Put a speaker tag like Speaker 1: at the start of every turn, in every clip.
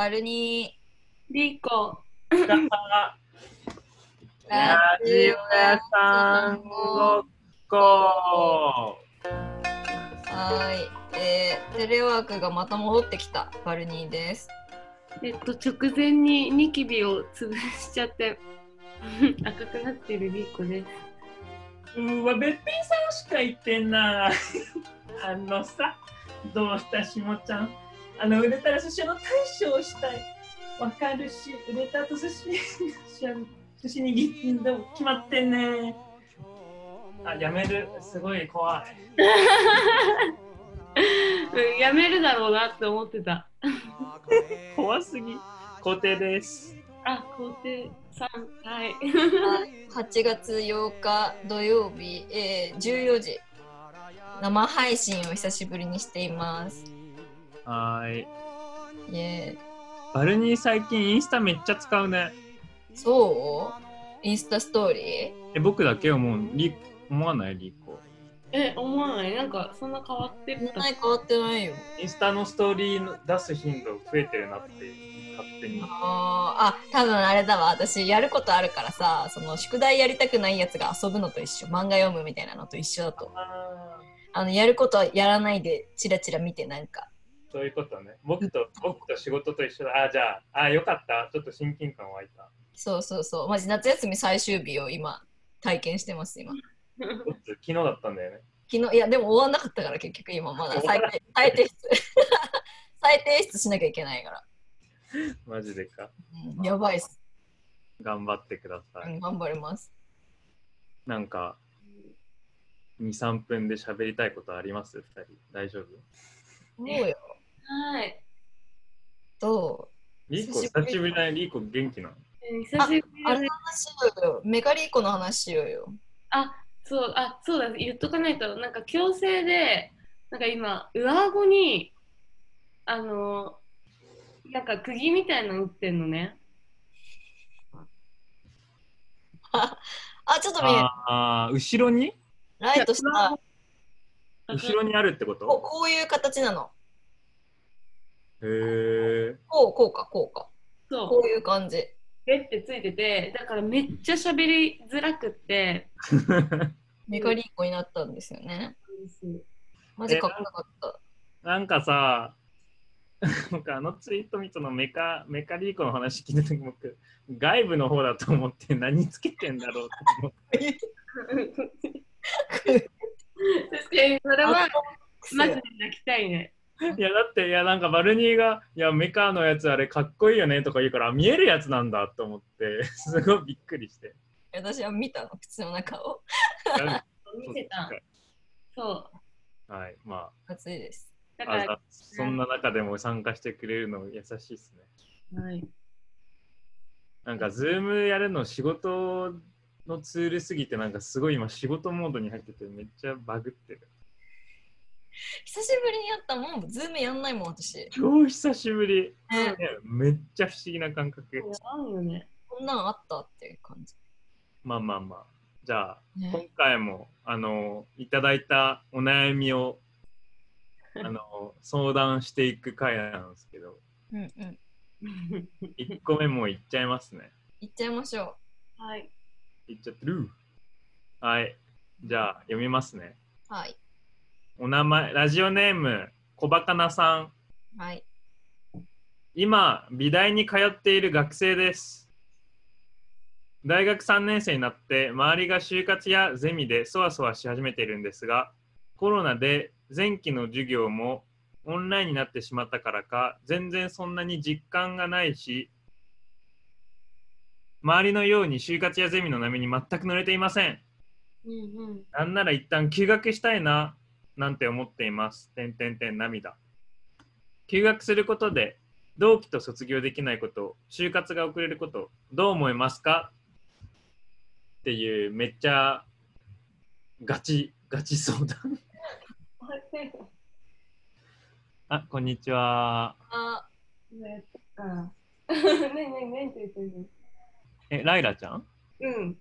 Speaker 1: バルニ
Speaker 2: リコ。
Speaker 1: ー
Speaker 3: ラジオ屋さんごっこ
Speaker 1: はい、えー、テレワークがまた戻ってきたバルニーです。
Speaker 2: えっと、直前にニキビを潰しちゃって 赤くなってるリコです。
Speaker 3: うわ、べっぴんさんしか言ってんな。あのさ、どうしたしもちゃん。あの、売れたら寿司の大将をしたい。わかるし、売れた後寿司、寿司握ってんだ決まってんね。あ、やめる。すごい怖い。
Speaker 2: う んやめるだろうなって思ってた。
Speaker 3: 怖すぎ。固定です。
Speaker 2: あ、皇帝さん、はい。
Speaker 1: 8月8日土曜日、えー、14時生配信を久しぶりにしています。
Speaker 3: はーい。
Speaker 1: イエ
Speaker 3: バルニー最近インスタめっちゃ使うね。
Speaker 1: そう？インスタストーリー？
Speaker 3: え、僕だけ思う。リ思わない？リコ。
Speaker 2: え、思わないなんか、そんな変わってた。
Speaker 1: ない変わってないよ。
Speaker 3: インスタのストーリーの出す頻度増えてるなって勝手に。
Speaker 1: あーあ多分あれだわ私やることあるからさその宿題やりたくないやつが遊ぶのと一緒漫画読むみたいなのと一緒だと
Speaker 3: あ
Speaker 1: あのやることはやらないでチラチラ見てなんか
Speaker 3: ーそういうことね。僕と僕と仕事と一緒だ。あ、じゃあ、あ、よかった。ちょっと親近感湧いた。
Speaker 1: そうそうそうマジ夏休み最終日を今体験してます今
Speaker 3: 昨日だったんだよね。
Speaker 1: 昨日いやでも終わんなかったから結局今まだ再提再提出 再提出しなきゃいけないから、
Speaker 3: マジでか。
Speaker 1: うん、やばいっす、
Speaker 3: 頑張ってください。
Speaker 1: うん、頑張ります
Speaker 3: なんか、2、3分で喋りたいことあります？二人。大丈夫？
Speaker 1: そうよ
Speaker 2: はい。
Speaker 1: ど
Speaker 3: リーコ、
Speaker 1: 久しぶり。
Speaker 3: だね。リーコ元気なの？
Speaker 2: えー久しぶり
Speaker 1: うあれの話しよメガリーコの話しよ。うよ
Speaker 2: あ、そう、あ、そうだ、言っとかないと、なんか強制で、なんか今、上顎に、あの、なんか釘みたいなの打ってんのね。
Speaker 1: あちょっと見える。
Speaker 3: ああー、後ろに？
Speaker 1: ライトした
Speaker 3: 後ろにあるってこ
Speaker 1: こう
Speaker 3: と
Speaker 1: こういう形なの
Speaker 3: へえ。
Speaker 1: こうこうかこうか。
Speaker 2: そう。
Speaker 1: こういう感じ。
Speaker 2: ベってついてて、だからめっちゃ喋りづらくって、
Speaker 1: メガリーコになったんですよね。マジかっこよかった。
Speaker 3: なんかさ、僕あのツイート見たのメカメカリーコの話聞いた時僕外部の方だと思って何つけてんだろうと思って。
Speaker 2: 確かに、それはマジで泣きたいね。
Speaker 3: いやだっていやなんかバルニーがいやメカのやつあれかっこいいよねとか言うからあ見えるやつなんだと思って すごいびっくりして。
Speaker 1: 私は見たの靴の中を
Speaker 2: 見てた。そ
Speaker 3: はいま
Speaker 2: う。
Speaker 1: 暑いです。
Speaker 2: だから、
Speaker 3: ああざそんな中でも参加してくれるの優しいですね。
Speaker 2: はい、
Speaker 3: なんか Zoom やるの仕事のツールすぎてなんかすごい今仕事モードに入っててめっちゃバグってる
Speaker 1: 久しぶりにやったもん Zoom やんないもん私。
Speaker 3: 超久しぶり、
Speaker 1: ね。
Speaker 3: ねめっちゃ不思議な感覚。
Speaker 2: ね。
Speaker 1: こんなんあったっていう感じ。
Speaker 3: まあまあまあ。じゃあ今
Speaker 1: ね
Speaker 3: 回もあのいただいたお悩みをあの相談していく回なんですけど。
Speaker 1: うんうん。
Speaker 3: 1個目もいっちゃいますね。
Speaker 1: いっちゃいましょ
Speaker 2: はい。
Speaker 3: いっちゃってる。はい。じゃあ読みますね。
Speaker 1: うはい
Speaker 3: お名前ラジオネーム小バカなさん。
Speaker 1: はい。
Speaker 3: 今美大に通っている学生です。大学3年生になって周りが就活やゼミでそわそわし始めているんですがコロナで前期の授業もオンラインになってしまったからか全然そんなに実感がないし周りのように就活やゼミの波に全く乗れていません。
Speaker 2: うんうん。
Speaker 3: なんなら一旦休学したいななんて思っています。てんてんてん涙。休学することで同期と卒業できないこと、就活が遅れること、どう思いますか？っていうめっちゃガチガチ相談。あ、こんにちは。
Speaker 1: あ
Speaker 2: ねあ。ねえねえねて言ってる
Speaker 3: え、ライラちゃん？
Speaker 2: うん。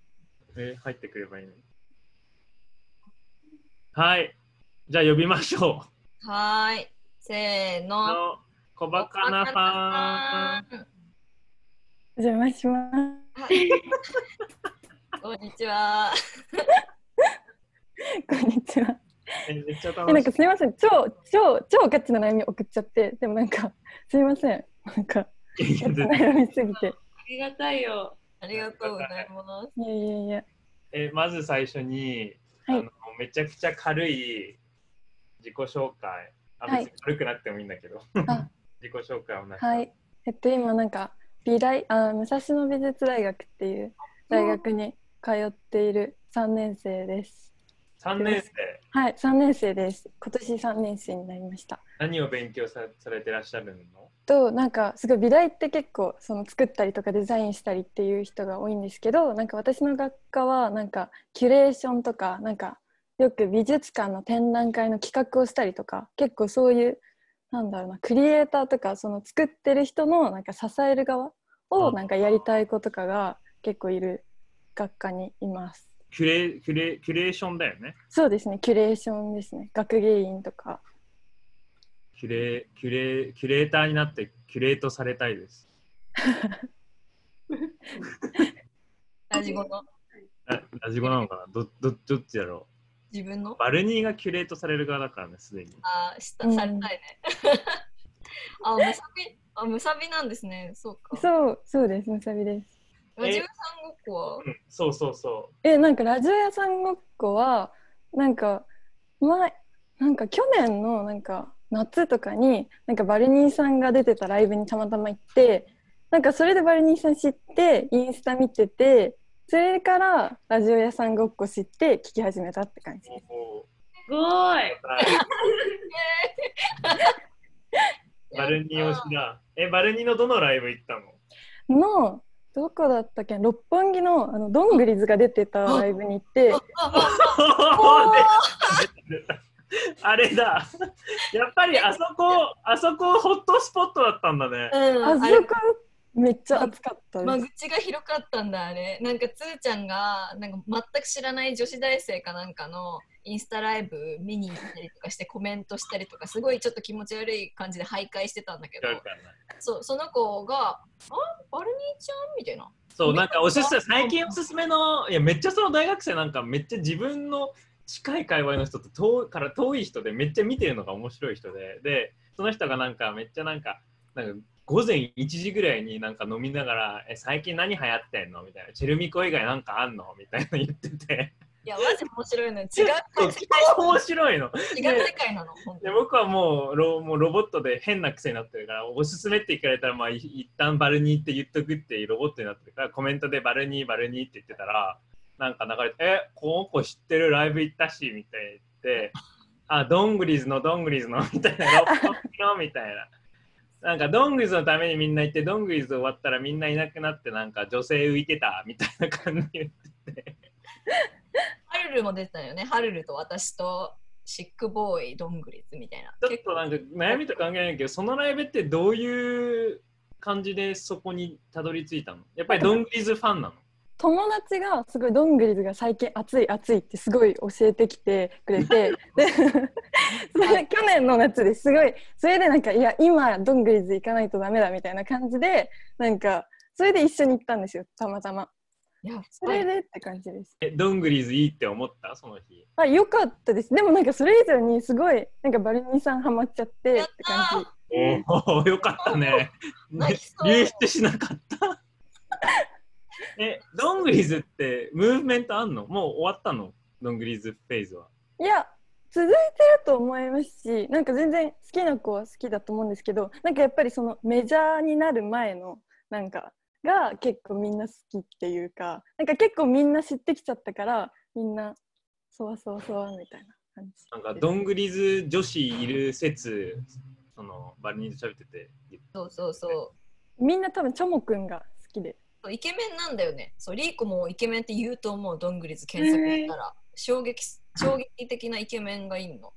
Speaker 3: え、入ってくればいいね。はい。じゃあ呼びましょう。
Speaker 1: はーいせーの
Speaker 3: の小バカなさん。
Speaker 4: 邪魔します。
Speaker 1: はいこんにちは。
Speaker 4: こんにちは。
Speaker 3: えめっちゃ
Speaker 4: え、なん
Speaker 3: 楽しい。
Speaker 4: かすみません。超、超、超ガチな悩み送っちゃって、でもなんか、すみません。なんか、悩みすぎて。
Speaker 2: ありがたいよ。
Speaker 1: ありがとうございます。
Speaker 4: いやいやいや。
Speaker 3: えまず最初に、
Speaker 4: はい
Speaker 3: あのめちゃくちゃ軽い自己紹介。あ
Speaker 4: はい
Speaker 3: 別に軽くなくてもいいんだけど、
Speaker 4: あ
Speaker 3: 自己紹介をな
Speaker 4: はい。えっと、今なんか、美大、あ、武蔵野美術大学っていう大学に通っている3年生です。
Speaker 3: 3年生、
Speaker 4: はい、3年生です。今年3年生になりました。
Speaker 3: 何を勉強さされてらっしゃるの？
Speaker 4: となんかすごい美大って結構その作ったりとかデザインしたりっていう人が多いんですけどなんか私の学科はなんかキュレーションとかなんかよく美術館の展覧会の企画をしたりとか結構そういうなんだろうなクリエイターとかその作ってる人のなんか支える側をなんかやりたい子とかが結構いる学科にいます。
Speaker 3: キュレキュレキュレーションだよね。
Speaker 4: そうですねキュレーションですね学芸員とか
Speaker 3: キュレキュレキュレーターになってキュレートされたいです。
Speaker 1: ラジゴの
Speaker 3: あラジゴなのかな？どどどっちだろ
Speaker 1: 自分の？
Speaker 3: うバルニーがキュレートされる側だからね、すでに。
Speaker 1: あー、した
Speaker 4: うん
Speaker 1: されたいね。あ、むさび、あ、むさびなんですね。そうか。
Speaker 4: そうそうですむさびです。
Speaker 1: ラジオさんごっこは？
Speaker 3: うん、そうそうそ
Speaker 4: えなんかラジオ屋さんごっこはなんか前なんか去年のなんか夏とかになんかバルニーさんが出てたライブにたまたま行ってなんかそれでバルニーさん知ってインスタ見ててそれからラジオ屋さんごっこ知って聞き始めたって感じす。
Speaker 3: も
Speaker 2: すごい。
Speaker 3: バルニー推しだ。え、バルニーのどのライブ行ったの？
Speaker 4: のどこだったっけ？六本木のあのドングリズが出てたライブに行って
Speaker 3: あれだ。やっぱりあそこ、あそこホットスポットだったんだね。
Speaker 1: あ
Speaker 4: そこめっちゃ暑かった
Speaker 1: 間。口が広かったんだあれなんかつーちゃんがなんか全く知らない女子大生かなんかのインスタライブ見に行ったりとかしてコメントしたりとかすごいちょっと気持ち悪い感じで徘徊してたんだけどそうその子が「あバルニーちゃん?」みたいな
Speaker 3: そう、なんかおすすめ、最近おすすめの、いや、めっちゃその大学生なんかめっちゃ自分の近い界隈の人と遠から遠い人でめっちゃ見てるのが面白い人で、で、その人がなんかめっちゃなんか、なんか午前1時ぐらいになんか飲みながら、え、最近何流行ってんの？みたいな、チェルミコ以外なんかあんの？みたいな言ってて、
Speaker 1: いやマジ面白いのよ。違う。
Speaker 3: 面白いの。
Speaker 1: 界違う世界なの
Speaker 3: で
Speaker 1: に。
Speaker 3: 僕はもうロもうロボットで変な癖になってるからおすすめって聞かれたらまあい一旦バルニーって言っとくっていうロボットになってるからコメントでバルニーバルニーって言ってたらなんか流れて「えこの子知ってる？ライブ行ったし」みたいに言って「あドングリーズのドングリーズの」みたいな「六本木の」みたいな。なんかドングリーズのためにみんな行ってドングリーズ終わったらみんないなくなってなんか女性浮いてたみたいな感じ。で言ってて
Speaker 1: ハルルも出てたよね。ハルルと私とシックボーイとドングリズみたいな。
Speaker 3: ちょっとなんか悩みと関係ないけど、そのライブってどういう感じでそこにたどり着いたの？やっぱりドングリズファンなの？
Speaker 4: 友達がすごいドングリズが最近暑い暑いってすごい教えてきてくれて でそれ去年の夏ですごいそれでなんかいや今ドングリズ行かないとダメだみたいな感じでなんかそれで一緒に行ったんですよたまたま
Speaker 1: いや
Speaker 4: それでって感じです
Speaker 3: えドングリズいいって思った？その日。
Speaker 4: あ良かったですでもなんかそれ以上にすごいなんかバルニーさんハマっちゃってって感じ
Speaker 3: おお、よかったね。流出しなかった？え、ドングリズってムーブメントあんの？もう終わったの？ドングリズフェーズは。
Speaker 4: いや続いてると思いますしなんか全然好きな子は好きだと思うんですけどなんかやっぱりそのメジャーになる前のなんかが結構みんな好きっていうかなんか結構みんな知ってきちゃったからみんなそわそわそわみたいな感じ。
Speaker 3: なんかドングリズ女子いる説、そのバルニーズ喋ってて。
Speaker 1: そうそうそう。
Speaker 4: みんな多分チョモくんが好きで
Speaker 1: イケメンなんだよね。そうリーコもイケメンって言うと思う、どんぐりず検索したら。衝撃衝撃的なイケメンがいんの。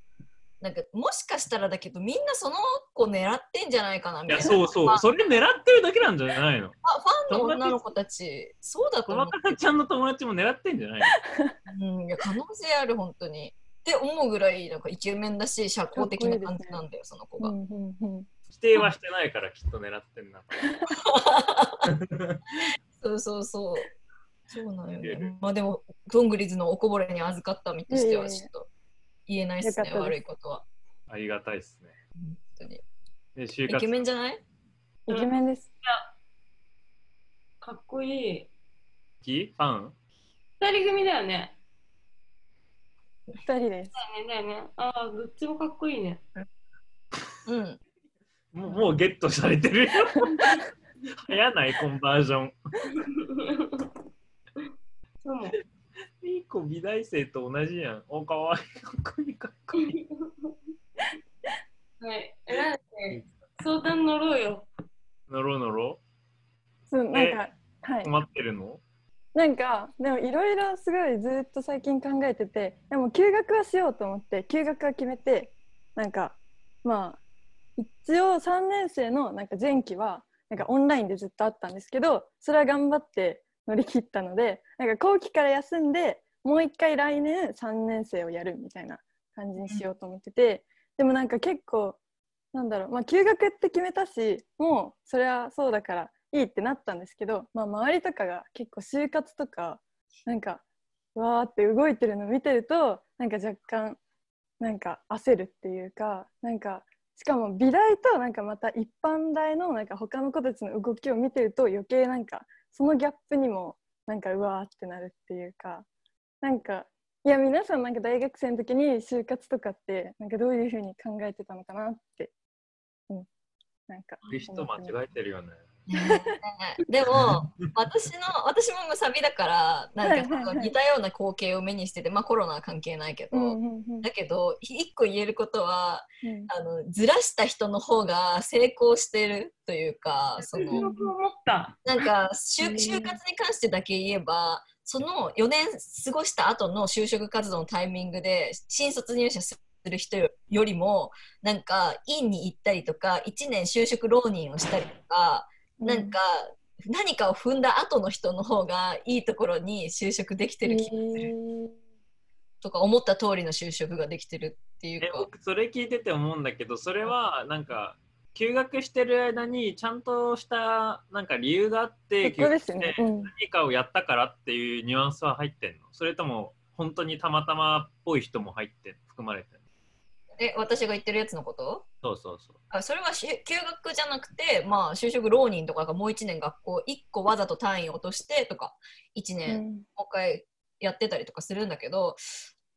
Speaker 1: なんかもしかしたらだけどみんなその子狙ってんじゃないかなみ
Speaker 3: いや、
Speaker 1: たいな。
Speaker 3: そうそう。
Speaker 1: あ
Speaker 3: それ狙ってるだけなんじゃないの
Speaker 1: あファンの女の子たち、そうだと思
Speaker 3: 小若菜ちゃんの友達も狙ってんじゃないの
Speaker 1: う。うん、いや可能性ある、本当に。って思うぐらいなんかイケメンだし、社交的な感じなんだよ、その子が。
Speaker 4: うんうんうん
Speaker 3: 否定はしてないからきっと狙ってんな。
Speaker 1: そうそうそう。そうなんよね。まあでも、ドングリズのおこぼれに預かった身としては、ちょっと言えないっすね、悪いことは。
Speaker 3: ありがたいですね。
Speaker 1: 本当に。
Speaker 3: で、就活
Speaker 1: イケメンじゃない？
Speaker 4: イケメンです。
Speaker 2: かっこいい。
Speaker 3: 好きファン？
Speaker 2: 二人組だよね。
Speaker 4: 二人です。
Speaker 2: だよね、だよね。ああ、どっちもかっこいいね。
Speaker 1: うん。
Speaker 3: もうもうゲットされてるよ。早ないコンバージョン。
Speaker 2: そうも。
Speaker 3: いい子美大生と同じやん。お、かわいい。かっこいい、かっこいい。
Speaker 2: はい。え、なんで相談乗ろうよ。
Speaker 3: のろのろ
Speaker 4: そうなんかはい。
Speaker 3: 困ってるの？
Speaker 4: なんかでもいろいろすごいずっと最近考えててでも休学はしようと思って休学は決めてなんかまあ一応3年生のなんか前期はなんかオンラインでずっとあったんですけどそれは頑張って乗り切ったのでなんか後期から休んでもう一回来年3年生をやるみたいな感じにしようと思ってて、でもなんか結構なんだろうまあ休学って決めたしもうそれはそうだからいいってなったんですけど、まあ、周りとかが結構就活とかなんかわーって動いてるの見てるとなんか若干なんか焦るっていうかなんかしかも美大となんかまた一般大のなんか他の子たちの動きを見てると余計なんかそのギャップにもなんかうわーってなるっていうかなんかいや皆さんなんか大学生の時に就活とかってなんかどういうふうに考えてたのかなって、うん、なんか
Speaker 3: リスト間違えてるよね。
Speaker 1: でも私の私もムサビだからなんか似たような光景を目にしててまあコロナは関係ないけど、
Speaker 4: うんうんうん。
Speaker 1: だけど一個言えることは
Speaker 4: うん。
Speaker 1: あのずらした人の方が成功してるというかその
Speaker 2: そう思った。
Speaker 1: なんか就
Speaker 4: うん
Speaker 1: 就活に関してだけ言えばその4年過ごした後の就職活動のタイミングで新卒入社する人よりもなんか院に行ったりとか1年就職浪人をしたりとか、なんか何かを踏んだ後の人の方がいいところに就職できてる気がする。とか思った通りの就職ができてるっていう
Speaker 3: え
Speaker 1: か。
Speaker 3: 僕それ聞いてて思うんだけどそれはなんか休学してる間にちゃんとしたなんか理由があって
Speaker 4: そこです
Speaker 3: 休学して何かをやったからっていうニュアンスは入ってんの？それとも本当にたまたまっぽい人も入ってん含まれて
Speaker 1: え私が言ってるやつのこと？
Speaker 3: そうそうそう。
Speaker 1: あそれはし休学じゃなくて、まあ、就職浪人とかがもう1年学校1個わざと単位を落としてとか1年
Speaker 4: うん。
Speaker 1: もう一回やってたりとかするんだけど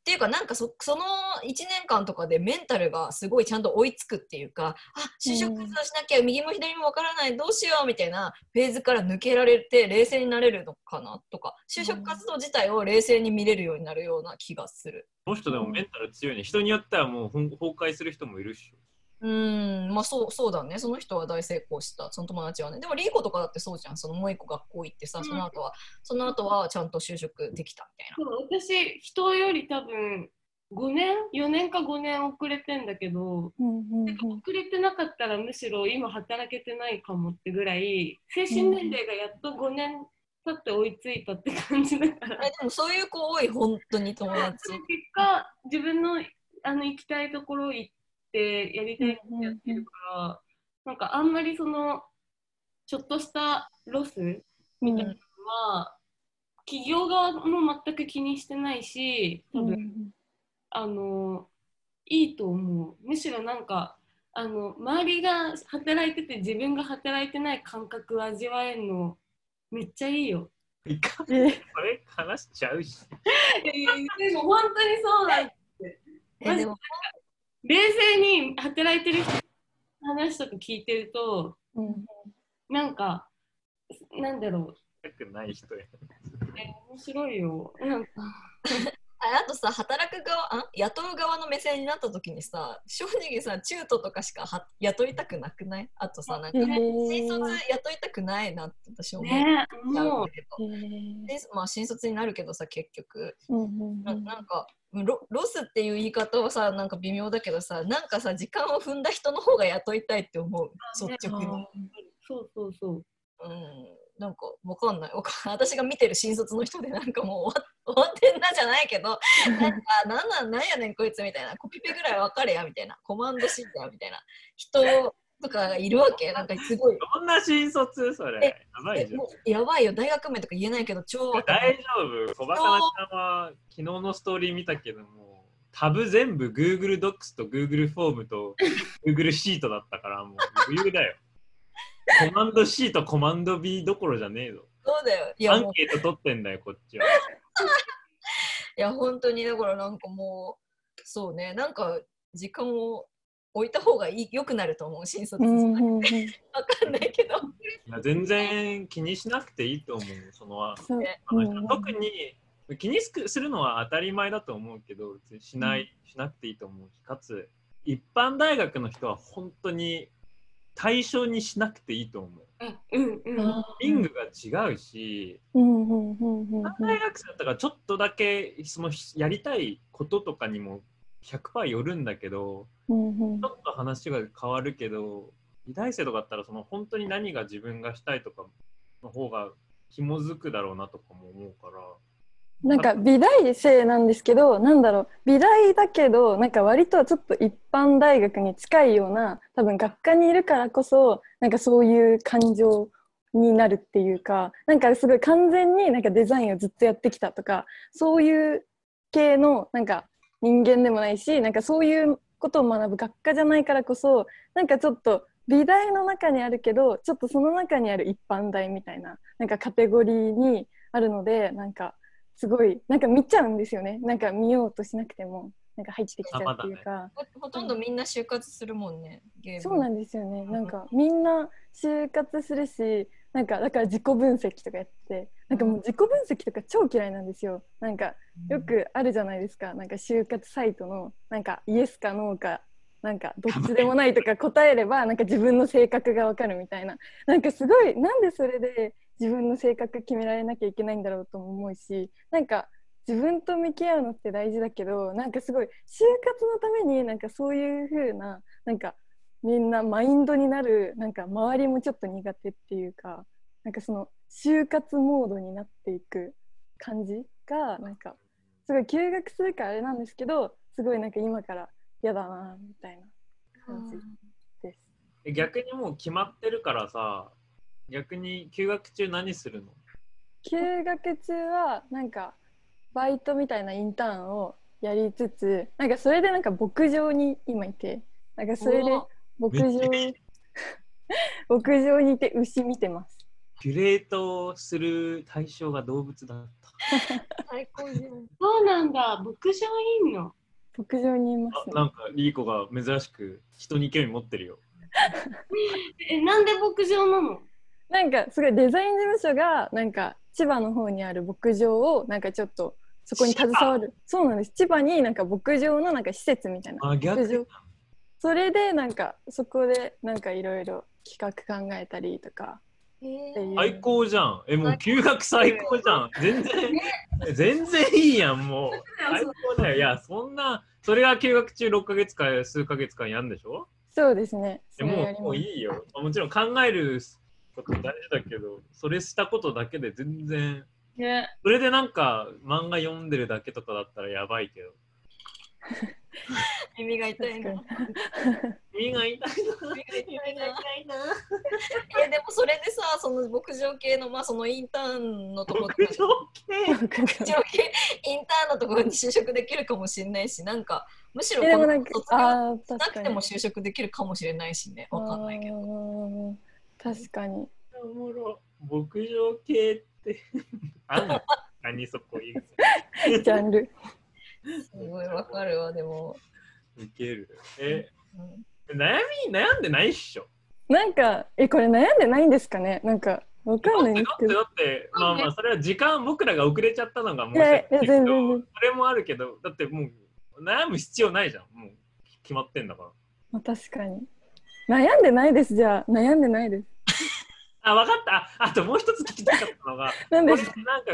Speaker 1: っていうかなんかそその1年間とかでメンタルがすごいちゃんと追いつくっていうかあ就職活動しなきゃ右も左もわからないどうしようみたいなフェーズから抜けられて冷静になれるのかなとか就職活動自体を冷静に見れるようになるような気がする。
Speaker 3: この人でもメンタル強いね。人によってはもう崩壊する人もいるし
Speaker 1: うーん、まあそうそうだね。その人は大成功した、その友達はね。でもリーコとかだってそうじゃん。そのもう一個学校行ってさ、
Speaker 2: うん
Speaker 1: その後は、その後はちゃんと就職できたみたいな。
Speaker 2: そう私、人より多分5年 ?4 年か5年遅れてんだけど、
Speaker 4: うんうんうん
Speaker 2: 遅れてなかったらむしろ今働けてないかもってぐらい、精神年齢がやっと5年経って追いついたって感じだから。
Speaker 1: えでもそういう子多い、本当に友達。
Speaker 2: その結果、自分のあの行きたいところ行ってやりたいってやってるから、なんかあんまりそのちょっとしたロスみたいなのは、企業側も全く気にしてないし、多分、
Speaker 4: うん
Speaker 2: あのいいと思う。むしろなんかあの周りが働いてて自分が働いてない感覚を味わえるのめっちゃいいよ。
Speaker 3: いかんそ
Speaker 4: え
Speaker 3: れ話しちゃうし
Speaker 2: でも本当にそうなん
Speaker 1: えでも
Speaker 2: 冷静に働いてる人の話とか聞いてると
Speaker 4: うん
Speaker 2: なんかなんだろ
Speaker 3: たくない人や。
Speaker 2: うえ面白いよ。なんか。
Speaker 1: ああとさ、働く側あ、雇う側の目線になった時にさ、正直さ、中途とかしかは雇いたくなくない？あとさ、なんか、
Speaker 4: へ
Speaker 1: 新卒
Speaker 4: ー
Speaker 1: 雇いたくないなって私思っち
Speaker 2: ね
Speaker 1: ゃ
Speaker 2: もう
Speaker 1: うけど。
Speaker 4: へー
Speaker 1: でまあ、新卒になるけどさ、結局。
Speaker 4: うんうん
Speaker 1: な
Speaker 4: うん。
Speaker 1: なんかロロスっていう言い方はさなんか微妙だけどさなんかさ時間を踏んだ人の方が雇いたいって思う。率直に、
Speaker 4: あ
Speaker 2: そうそうそう。
Speaker 1: うん、なんかわかんない。私が見てる新卒の人でなんかもう終わってんなじゃないけど なんかなんなんなんやねんこいつみたいな。コピペぐらい分かれやみたいな。コマンドシートやみたいな。人とかがいるわけなんかすごい。
Speaker 3: どんな新卒？それ。
Speaker 1: え
Speaker 3: やばいじゃん
Speaker 1: やばいよ、大学名とか言えないけど、超
Speaker 3: 大丈夫？小バカなちゃんは昨日のストーリー見たけども、タブ全部 Google Docs と Google フォームと Google シートだったから、もう余裕だよ。コマンド C とコマンド B どころじゃねえぞ。
Speaker 1: そうだよ。い
Speaker 3: ア
Speaker 1: や、もう
Speaker 3: ンケート取ってんだよ、こっちは。
Speaker 1: いや、本当にだからなんかもう、そうね、なんか時間を置いた方がいい良くなると思う、新卒。
Speaker 4: うん
Speaker 1: わかんないけど。
Speaker 3: いや全然気にしなくていいと思う。その
Speaker 4: そう
Speaker 1: ね
Speaker 4: うん
Speaker 3: 特に気にすするのは当たり前だと思うけど、しない、しなくていいと思うし、かつ、一般大学の人は本当に対象にしなくていいと思う。
Speaker 2: あうんうん。
Speaker 3: リングが違うし、
Speaker 4: うん
Speaker 3: 大学生だったからちょっとだけそのやりたいこととかにも100%よるんだけど、
Speaker 4: うんうん
Speaker 3: ちょっと話が変わるけど、美大生とかだったらその本当に何が自分がしたいとかの方が紐づくだろうなとかも思うから。
Speaker 4: なんか美大生なんですけどなんだろう美大だけどなんか割とちょっと一般大学に近いような多分学科にいるからこそなんかそういう感情になるっていうかなんかすごい完全になんかデザインをずっとやってきたとかそういう系のなんか人間でもないしなんかそういうことを学ぶ学科じゃないからこそなんかちょっと美大の中にあるけどちょっとその中にある一般大みたいななんかカテゴリーにあるのでなんかすごいなんか見ちゃうんですよね。なんか見ようとしなくてもなんか入ってきちゃうっていうか、
Speaker 1: ほほとんどみんな就活するもんね、ゲーム。
Speaker 4: そうなんですよね。なんかみんな就活するしなんかだから自己分析とかやってなんかもう自己分析とか超嫌いなんですよ。なんかよくあるじゃないですか。なんか就活サイトのなんかイエスかノーかなんかどっちでもないとか答えればなんか自分の性格がわかるみたいな。なんかすごいなんでそれで自分の性格決められなきゃいけないんだろうとも思うしなんか自分と向き合うのって大事だけどなんかすごい就活のためになんかそういう風ななんかみんなマインドになるなんか周りもちょっと苦手っていうかなんかその就活モードになっていく感じがなんかすごい休学するからあれなんですけどすごいなんか今から嫌だなみたいな感じです。
Speaker 3: え逆にもう決まってるからさ、逆に休学中何するの？
Speaker 4: 休学中はなんかバイトみたいなインターンをやりつつなんかそれでなんか牧場に今いてなんかそれで
Speaker 1: お
Speaker 4: 牧場牧場にいて牛見てます。
Speaker 3: キュレートする対象が動物だった。
Speaker 1: 最高じゃん。
Speaker 2: そうなんだ。牧場いんの？
Speaker 4: 牧場にいますね。
Speaker 3: あなんかリーコが珍しく人に興味持ってるよ。
Speaker 2: え、なんで牧場なの？
Speaker 4: なんかすごいデザイン事務所がなんか千葉の方にある牧場をなんかちょっとそこに携わるそうなんです千葉になんか牧場のなんか施設みたいな
Speaker 3: あ、逆
Speaker 4: 牧場それでなんかそこでなんかいろいろ企画考えたりとか
Speaker 3: 最高じゃん。え、もう休学最高じゃん。全然、全然いいやん、もう。最高だよ。いや、そんな、それが休学中6ヶ月か数ヶ月間やんでしょ？
Speaker 4: そうですねそ
Speaker 3: でもうもういいよ。もちろん考えること大事だけど、それしたことだけで全然、
Speaker 2: ね。
Speaker 3: それでなんか漫画読んでるだけとかだったらやばいけど。
Speaker 1: 耳が痛いな。
Speaker 3: 耳が痛いな。
Speaker 1: 耳が痛いな。えでもそれでさ、その牧場系のまあそのインターンのところ
Speaker 3: 牧場系。
Speaker 4: 牧場
Speaker 1: 系。インターンのところに就職できるかもしれないし、なんかむしろこの卒業
Speaker 4: あー
Speaker 1: なくても就職できるかもしれないしね、わかんないけど。
Speaker 4: 確かに。
Speaker 3: おもろ。牧場系って、あんの？何そこいい
Speaker 4: ジャンル
Speaker 1: すごいわかるわ、でも。
Speaker 3: いける。え、
Speaker 1: うん
Speaker 3: 悩み悩んでないっしょ？
Speaker 4: なんかえこれ悩んでないんですかね？なんかわかんないん
Speaker 3: だって
Speaker 4: ですけど
Speaker 3: だって、まあまあ、それは時間、僕らが遅れちゃったのが申し
Speaker 4: いやいや
Speaker 3: 訳ないけど、
Speaker 4: 全然全然
Speaker 3: それもあるけど、だってもう悩む必要ないじゃん。もう決まってんだから。
Speaker 4: まあ確かに悩んでないですじゃあ悩んでないです
Speaker 3: あ、分かった。ああともう一つ聞きたかったのが、
Speaker 4: なんで
Speaker 3: これなんか、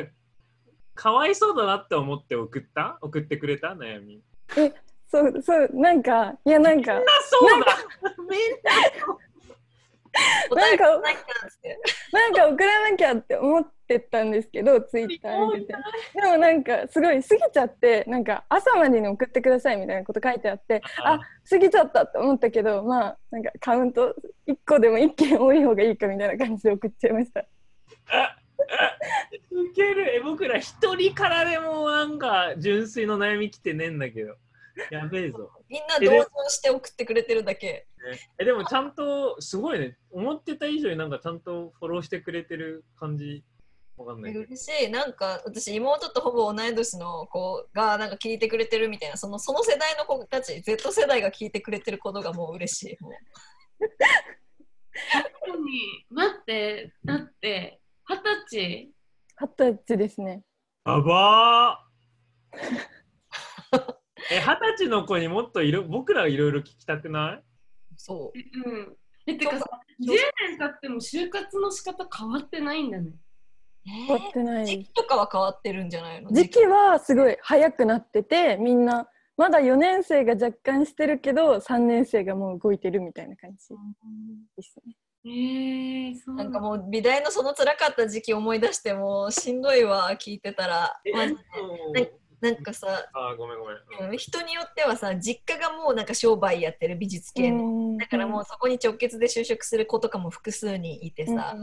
Speaker 3: かわいそうだなって思って送った？送ってくれた？悩み。
Speaker 4: そうそうなんかいやなんか。
Speaker 3: あ、そうだ。みんな
Speaker 4: なんか。
Speaker 1: な
Speaker 4: んか送らなきゃって思ってたんですけどツイッター見てて。でもなんかすごい過ぎちゃってなんか朝までに送ってくださいみたいなこと書いてあってあ過ぎちゃったって思ったけどまあなんかカウント1個でも1件多い方がいいかみたいな感じで送っちゃいました
Speaker 3: ウケる。え僕ら一人からでもなんか純粋の悩み来てねえんだけど。やべえぞ。
Speaker 1: みんな同情して送ってくれてるだけ。
Speaker 3: えでもちゃんとすごいね。思ってた以上になんかちゃんとフォローしてくれてる感じ。わかんない
Speaker 1: 嬉しい。なんか私妹とほぼ同い年の子がなんか聞いてくれてるみたいな。そのその世代の子たち Z 世代が聞いてくれてることがもう嬉しい。もう。
Speaker 2: 確かに。待ってだって二十歳？
Speaker 4: 二十歳ですね。
Speaker 3: やばー。え二十歳の子にもっといろ僕らいろいろ聞きたくない？
Speaker 1: そう。
Speaker 2: うんえてかさ10年経っても就活の仕方変わってないんだね。
Speaker 4: 変わってない。
Speaker 1: 時期とかは変わってるんじゃないの？
Speaker 4: 時期はすごい早くなっててみんなまだ4年生が若干してるけど3年生がもう動いてるみたいな感じですね。
Speaker 2: えー、そう。
Speaker 1: なんかもう美大のその辛かった時期思い出してもしんどいわ聞いてたら。マジでなんかさ
Speaker 3: あーごめんごめん、
Speaker 1: うん。人によってはさ実家がもうなんか商売やってる美術系の。だからもうそこに直結で就職する子とかも複数人いてさ、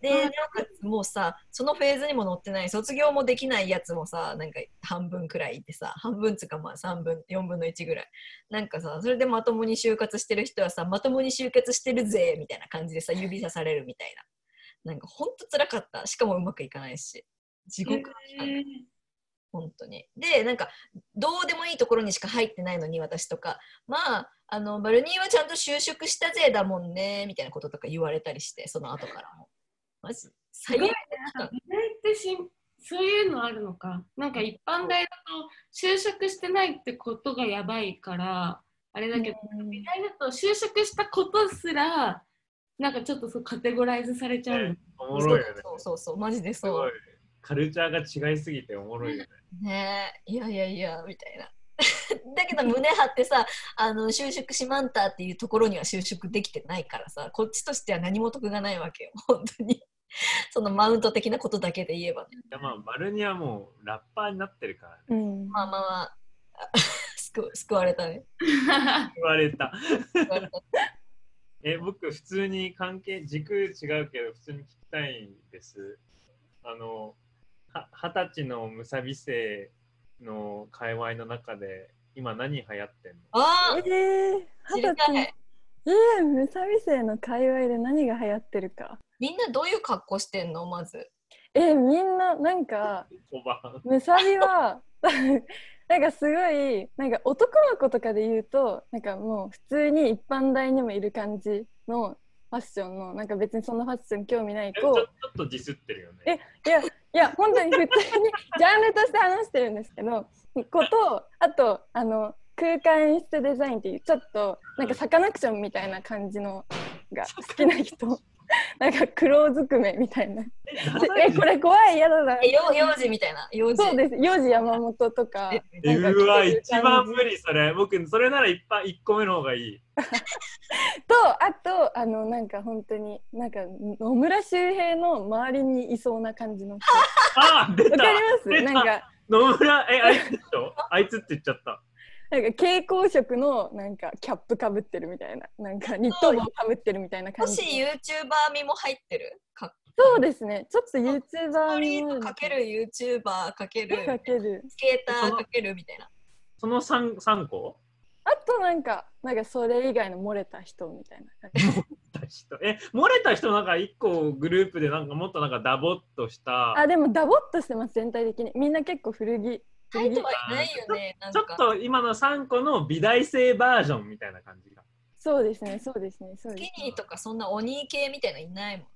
Speaker 1: でなおかつもうさそのフェーズにも乗ってない卒業もできないやつもさなんか半分くらいいてさ半分つうかまあ3分4分の1ぐらい。なんかさそれでまともに就活してる人はさまともに就活してるぜみたいな感じでさ指さされるみたいな。なんかほんと辛かった。しかもうまくいかないし。地獄の期間
Speaker 2: えー。
Speaker 1: 本当に。で、なんか、どうでもいいところにしか入ってないのに、私とか、まあ、あの、バルニーはちゃんと就職したぜだもんね、みたいなこととか言われたりして、その後からも。マジ、最悪だった。
Speaker 2: 美大ってしそういうのあるのか。なんか一般大だと就職してないってことがやばいからあれだけど、美大だと就職したことすらなんかちょっとそうカテゴライズされちゃうの、
Speaker 3: ねおも
Speaker 1: そう
Speaker 3: ろいよね。
Speaker 1: そうそうそう、マジですそ
Speaker 3: ごい。うカルチャーが違いすぎておもろいよね。
Speaker 1: ねえいやいやいや、みたいな。だけど胸張ってさあの就職しまんたっていうところには就職できてないからさこっちとしては何も得がないわけよ 本当に。そのマウント的なことだけで言えばね。
Speaker 3: いやまあバルニはもうラッパーになってるからね。
Speaker 4: うん。
Speaker 1: まあまあまあ。あ 救救われたね。
Speaker 3: 言われた。
Speaker 1: 救われた。
Speaker 3: え僕普通に関係軸違うけど普通に聞きたいんです。あのは二十歳のムサビ生の界隈の中で今何流行ってんの？
Speaker 1: あ
Speaker 4: えー、
Speaker 1: ー知りた
Speaker 4: 二十歳。
Speaker 1: い
Speaker 4: えー、ムサビ生の界隈で何が流行ってるか。
Speaker 1: みんなどういう格好してんの？まず。
Speaker 4: えー、みんななんか
Speaker 3: おばん
Speaker 4: ムサビは なんかすごいなんか男の子とかで言うとなんかもう普通に一般大にもいる感じのファッションのなんか別にそんなファッション興味ない子。
Speaker 3: えちょちょっとディスってるよね。
Speaker 4: いやいや本当に普通にジャンルとして話してるんですけどことあとあの空間演出デザインっていうちょっとなんかサカナクションみたいな感じのが好きな人。なんか黒ずくめみたいな。えこれ怖い嫌だな。
Speaker 1: えよ幼児みたいな？幼児。
Speaker 4: そうです。幼児山本とか。
Speaker 1: え
Speaker 3: え
Speaker 4: なんか
Speaker 3: うわ一番無理それ。僕それなら一般一個目の方がいい。
Speaker 4: とあとあのなんか本当になんか野村周平の周りにいそうな感じの人。
Speaker 3: あ出た。
Speaker 4: わかります？
Speaker 3: 出た。
Speaker 4: なんか
Speaker 3: 野村えあいつでしょ？あいつって言っちゃった。
Speaker 4: なんか蛍光色のなんかキャップかぶってるみたいな。なんかニット帽かぶってるみたいな感じ。
Speaker 1: もし YouTuber 味も入ってる？か
Speaker 4: そうですね。ちょっと YouTuber
Speaker 1: ーリ
Speaker 4: にも
Speaker 1: ーとかける YouTuber かける
Speaker 4: かける。
Speaker 1: スケーターかけるみたいな。
Speaker 3: その 3, 三個？
Speaker 4: あとなんかなんかそれ以外の漏れた人みたいな。感じ
Speaker 3: た人。え漏れた人なんか一個グループでなんかもっとなんかダボっとした。
Speaker 4: あでもダボっとしてます全体的に。みんな結構古着
Speaker 1: 入ってはいないよねなん
Speaker 3: ちょっ
Speaker 1: か
Speaker 3: と今の3個の美大生バージョンみたいな感じが。
Speaker 4: そうですねそうですねそう
Speaker 1: ス
Speaker 4: です
Speaker 1: キニーとかそんな鬼系みたいないないもん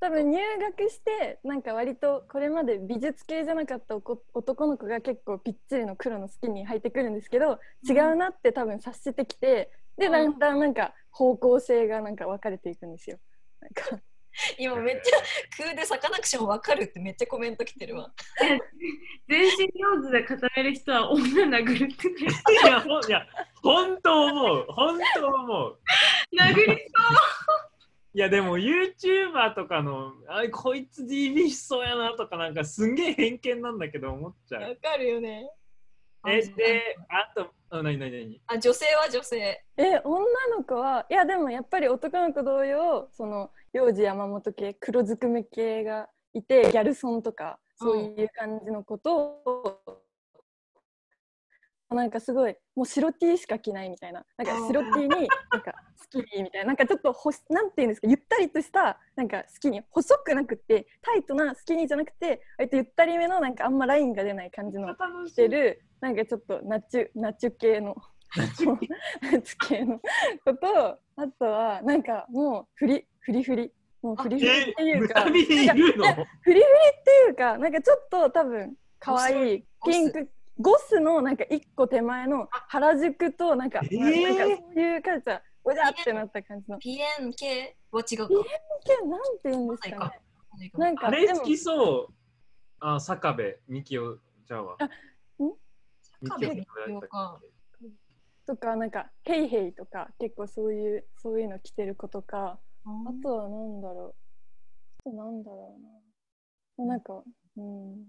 Speaker 4: 多分入学してなんか割とこれまで美術系じゃなかったおこ男の子が結構ぴっちりの黒のスキニー履いてくるんですけど違うなって多分察してきてで
Speaker 1: うん。
Speaker 4: だんだんなんか方向性がなんか分かれていくんですよ。なんか。
Speaker 1: 今めっちゃ空でサカナクションわかるってめっちゃコメント来てるわ。
Speaker 2: 全身上手で固める人は女殴るってね
Speaker 3: い。や本当思う。本当思う。
Speaker 2: 殴り
Speaker 3: いやでも YouTuber とかのあこいつ DB しそうやなとかなんかすんげえ偏見なんだけど思っちゃう。
Speaker 1: かるよね。
Speaker 3: えであとあ何何？何
Speaker 1: あ女性は女性。
Speaker 4: え女の子はいやでもやっぱり男の子同様その幼児山本系黒ずくめ系がいてギャルソンとかそういう感じのことを、なんかすごいもう白 T しか着ないみたいななんか白 T になんかスキニーみたいななんかちょっとほしなんていうんですかゆったりとしたなんかスキニー細くなくてタイトなスキニーじゃなくて割とゆったりめのなんかあんまラインが出ない感じの
Speaker 3: 楽し
Speaker 4: してるなんかちょっとナチュナチュ系のナチュ系のことあとはなんかもうフリフリフリ。もうフリフリ
Speaker 3: え
Speaker 4: っていうかフリフリっていうかなんかちょっと多分可愛いピンクゴスのなんか一個手前の原宿となんか、
Speaker 3: えー？
Speaker 4: なんかそういう感じさおじゃってなった感じの。
Speaker 1: ピエン系は違うか。
Speaker 4: ピエ系なんて言うんですかね。なんか
Speaker 3: あれ好きそう。あ坂部みきおちゃうわ
Speaker 4: あん？
Speaker 1: 坂部みきおか
Speaker 4: とかなんかヘイヘイとか結構そういうそういうの着てる子とか。あとはなんだろう。あとなんだろうな。なんかうん。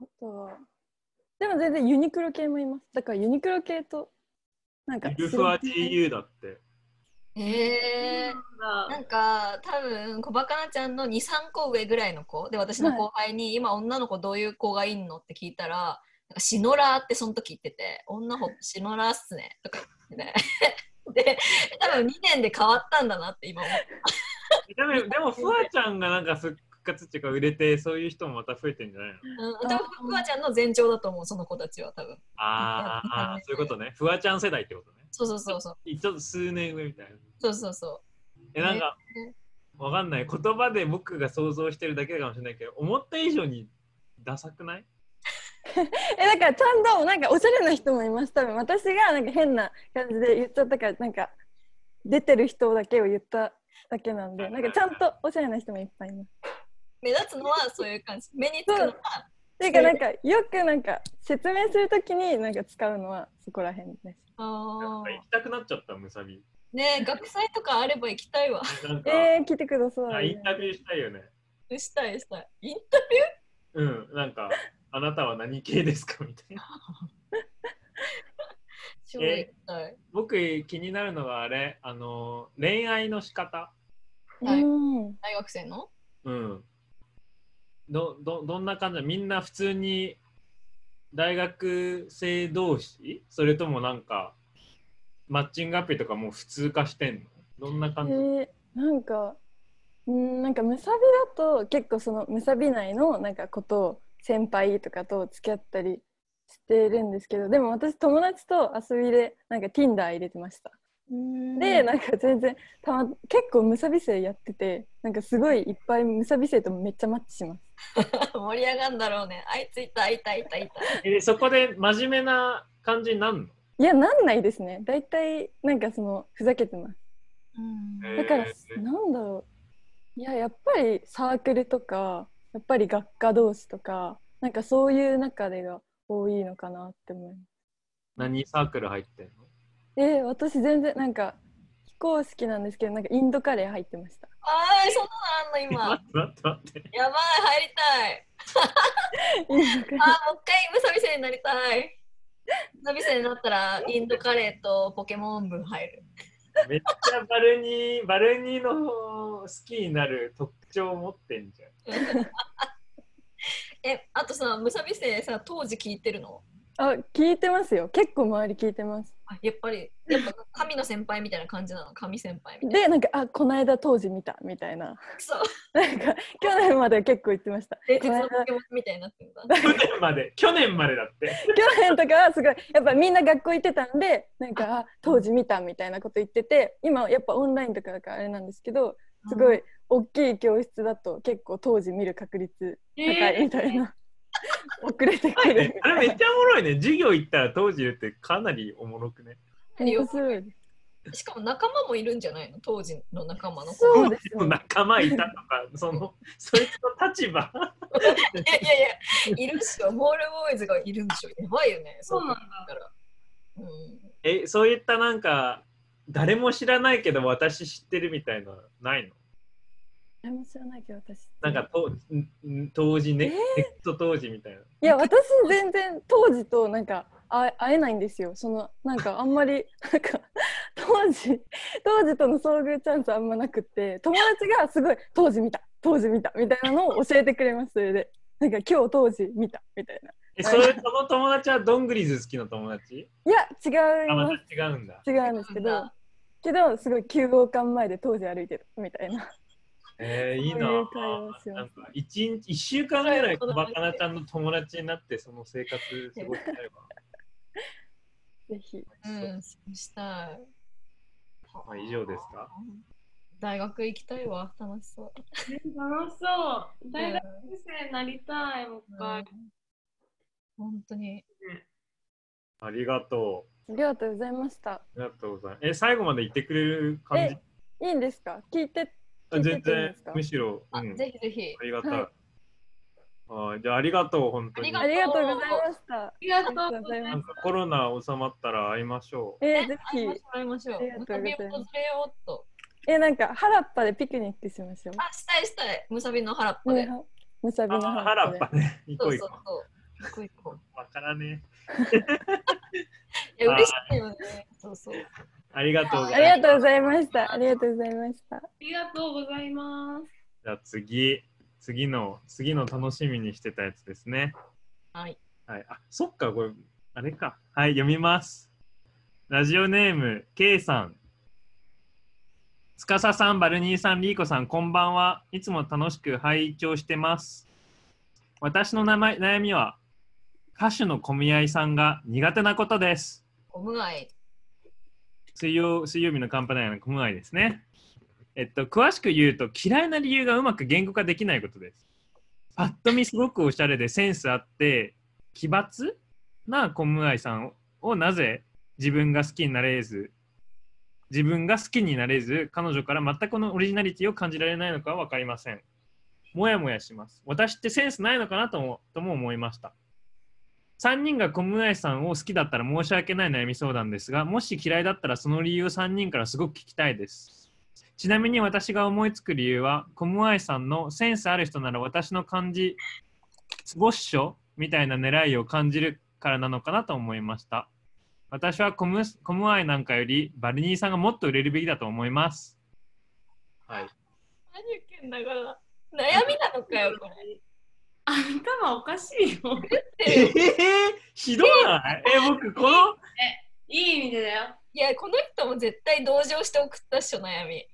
Speaker 4: あとはでも全然ユニクロ系もいます。だからユニクロ系となんか
Speaker 3: ゆるふわ GU だって。
Speaker 1: えー、なんか多分小バカなちゃんの23個上ぐらいの子。で私の後輩に、今女の子どういう子がいんのって聞いたらなんかシノラーってその時言ってて女ほシノラーっすね。とか言ってて。で多分2年で変わったんだなって今思って
Speaker 3: でもでもふわちゃんがなんか復活っていうか売れてそういう人もまた増えてんじゃないの？
Speaker 1: うん、でもふわちゃんの前兆だと思うその子たちは多分。
Speaker 3: あーあーそういうことね。ふわちゃん世代ってことね。
Speaker 1: そうそうそうそう。
Speaker 3: ちょっと数年上みたいな。
Speaker 1: そうそうそ
Speaker 3: えなんかわかんない。言葉で僕が想像してるだけかもしれないけど思った以上にダサくない？
Speaker 4: えだからちゃんとなんかおしゃれな人もいます。多分私がなんか変な感じで言っちゃったからなんか出てる人だけを言っただけなんでなんかちゃんとおしゃれな人もいっぱいいます。
Speaker 1: う目立つのはそういう感じ。目につくのは
Speaker 4: ていうかなんかよくなんか説明するときになんか使うのはそこら辺です。
Speaker 1: あー。
Speaker 3: 行きたくなっちゃったむさび
Speaker 1: ねえ学祭とかあれば行きたいわ。
Speaker 4: えー、来てください。
Speaker 3: あインタビューしたいよね。
Speaker 1: したいしたい。インタビュー？
Speaker 3: うんなんかあなたは何系ですか？みたいな。
Speaker 1: 超行きたい。
Speaker 3: 僕気になるのがあれあの恋愛の仕方。
Speaker 1: はい。
Speaker 4: うん。
Speaker 1: 大学生の？
Speaker 3: うんどどどんな感じ？みんな普通に大学生同士？それともなんかマッチングアプリとかもう普通化してんの？どんな
Speaker 4: え
Speaker 3: 感じ、
Speaker 4: ー、なんかうんなんかムサビだと結構そのムサビ内のなんかことを先輩とかと付き合ったりしてるんですけどでも私友達と遊びでなんか Tinder 入れてました。でなんか全然たま結構ムサビ生やっててなんかすごいいっぱいムサビ生とめっちゃマッチします
Speaker 1: 盛り上がんだろうね。あいついたいたいたいた。
Speaker 3: えそこで真面目な感じになるの？
Speaker 4: いやなんないですね。大体なんかそのふざけてます。
Speaker 1: うん。
Speaker 4: だから
Speaker 3: えー
Speaker 4: なんだろう。いややっぱりサークルとかやっぱり学科同士とかなんかそういう中でが多いのかなって思います。
Speaker 3: 何サークル入ってんの？
Speaker 4: えー私全然なんか非公式なんですけどなんかインドカレー入ってました。
Speaker 1: あーそんなのあんの今。
Speaker 3: 待って待って待って。
Speaker 1: やばい入りたい。あーもう一回ムサビ生になりたい。ムサビ生になったらインドカレーとポケモン部入る。
Speaker 3: めっちゃバルニーバルニーの好きになる特徴を持ってんじゃん。
Speaker 1: えあとさムサビ生さ当時聞いてるの？
Speaker 4: あ聞いてますよ。結構周り聞いてます。
Speaker 1: あやっぱりやっぱ神の先輩みたいな感じなの？神先輩みたいな。
Speaker 4: でなんかあこの間当時見たみたいな。
Speaker 1: そう。
Speaker 4: なんか去年まで結構言ってました。
Speaker 1: 伝説
Speaker 4: この
Speaker 1: ポケモンみたいになってるんだ。
Speaker 3: 去年まで。去年までだって。
Speaker 4: 去年とかはすごいやっぱみんな学校行ってたんでなんかあ。当時見たみたいなこと言ってて今やっぱオンラインとかだからあれなんですけどすごい大きい教室だと結構当時見る確率高いみたいな、遅れてくる。み
Speaker 3: あれめっちゃおもろいね。授業行ったら当時言ってかなりおもろくね。
Speaker 4: 面白い？
Speaker 1: しかも仲間もいるんじゃないの？当時の仲間の子。
Speaker 4: そうです。ね
Speaker 3: 仲間いたとかその そいつの立場。
Speaker 1: いやいやいやいるっしょ。モールボーイズがいるんでしょ。やばいよね
Speaker 2: そうなんだ
Speaker 1: 考えたら。うん。
Speaker 3: えそういったなんか誰も知らないけど私知ってるみたいなのないの？
Speaker 4: 誰も知らないけど私。
Speaker 3: なんかと当時ね、ネット当時みたいな。
Speaker 4: いや私全然当時となんかあ会えないんですよ。そのなんかあんまり なんか当時当時との遭遇チャンスあんまなくって友達がすごい当時見た当時見たみたいなのを教えてくれます。それで。なんか今日当時見たみたいな。
Speaker 3: え、それその友達はどんぐりず好きの友達？
Speaker 4: いや違い
Speaker 3: あ、ま
Speaker 4: ま
Speaker 3: た違うんだ。
Speaker 4: す違うんですけどけどすごい9号館前で当時歩いてるみたいな
Speaker 3: えー、いいななんか一日一週間ぐらい小バカなちゃんの友達になってその生活過ごしたいわ。
Speaker 4: ぜひ
Speaker 1: うん、そうしたい。
Speaker 3: まあ以上ですか？
Speaker 1: 大学行きたいわ、楽しそう。
Speaker 2: 楽しそう。大学生になりたい、もう一回。
Speaker 1: 本当に。
Speaker 3: ありがと
Speaker 4: ありがとうございました
Speaker 3: う。ありがとうございます。え、最後まで言ってくれる感じ？
Speaker 4: いいんですか？聞いて
Speaker 3: あ
Speaker 4: 聞いて
Speaker 3: 全然むしろ、
Speaker 1: あ、
Speaker 3: うん、
Speaker 1: ぜひぜひ
Speaker 3: あ。りがたい。
Speaker 4: はい
Speaker 3: あじゃあありがとう、本当に。
Speaker 1: あ
Speaker 4: ありがとうございました
Speaker 2: ありがとう
Speaker 4: ござい
Speaker 3: な
Speaker 4: ます
Speaker 3: コロナ収まったら会いましょ
Speaker 4: えー、ぜひ
Speaker 1: 会いましょう、訪れようっと。
Speaker 4: えなんか原っぱでピクニックしましょう
Speaker 1: あ、したいしたい。むさびの原っぱで。
Speaker 4: ねむさ
Speaker 3: う。
Speaker 4: びの
Speaker 3: あ原っぱね。行こ
Speaker 1: そうう
Speaker 3: 行こ
Speaker 1: そうそう。行こう行こう。
Speaker 3: う。わからね
Speaker 1: いや、嬉しいよね。そうそう。
Speaker 3: え。ありがとうござ
Speaker 4: あり
Speaker 3: います。
Speaker 4: がとうございましたありがとうございました
Speaker 2: ありがとうございます。
Speaker 3: じゃあ次、次の、次の楽しみにしてたやつですね。
Speaker 1: はい。
Speaker 3: はい。あ、そっか、これ、あれか。はい、読みます。ラジオネーム、K さん。つかささん、バルニーさん、リーコさん、こんばんは。いつも楽しく拝聴してます。私の名前悩みは、歌手の小宮井さんが苦手なことです。
Speaker 1: オムアイ。
Speaker 3: 水曜水曜日のカンパネラの小宮井ですね。えっと、詳しく言うと、嫌いな理由がうまく言語化できないことです。パッと見すごくおしゃれでセンスあって、奇抜なコムアイさんをなぜ自分が好きになれず、自分が好きになれず、彼女から全くのオリジナリティを感じられないのかは分かりません。もやもやします。私ってセンスないのかなともとも思いました。3人がコムアイさんを好きだったら申し訳ない悩み相談ですが、もし嫌いだったらその理由を3人からすごく聞きたいです。ちなみに私が思いつく理由は、コムアイさんのセンスある人なら私の感じ、ツボッショみたいな狙いを感じるからなのかなと思いました。私はコムコムアイなんかよりバルニーさんがもっと売れるべきだと思います。はい。
Speaker 1: 何言ってんだから。悩みなのかよ、これ。
Speaker 2: 頭おかしいよ。
Speaker 3: えー、ひどないえ、僕、この、
Speaker 2: いい意味でだよ。
Speaker 1: いや、この人も絶対同情して送ったっしょ、悩み。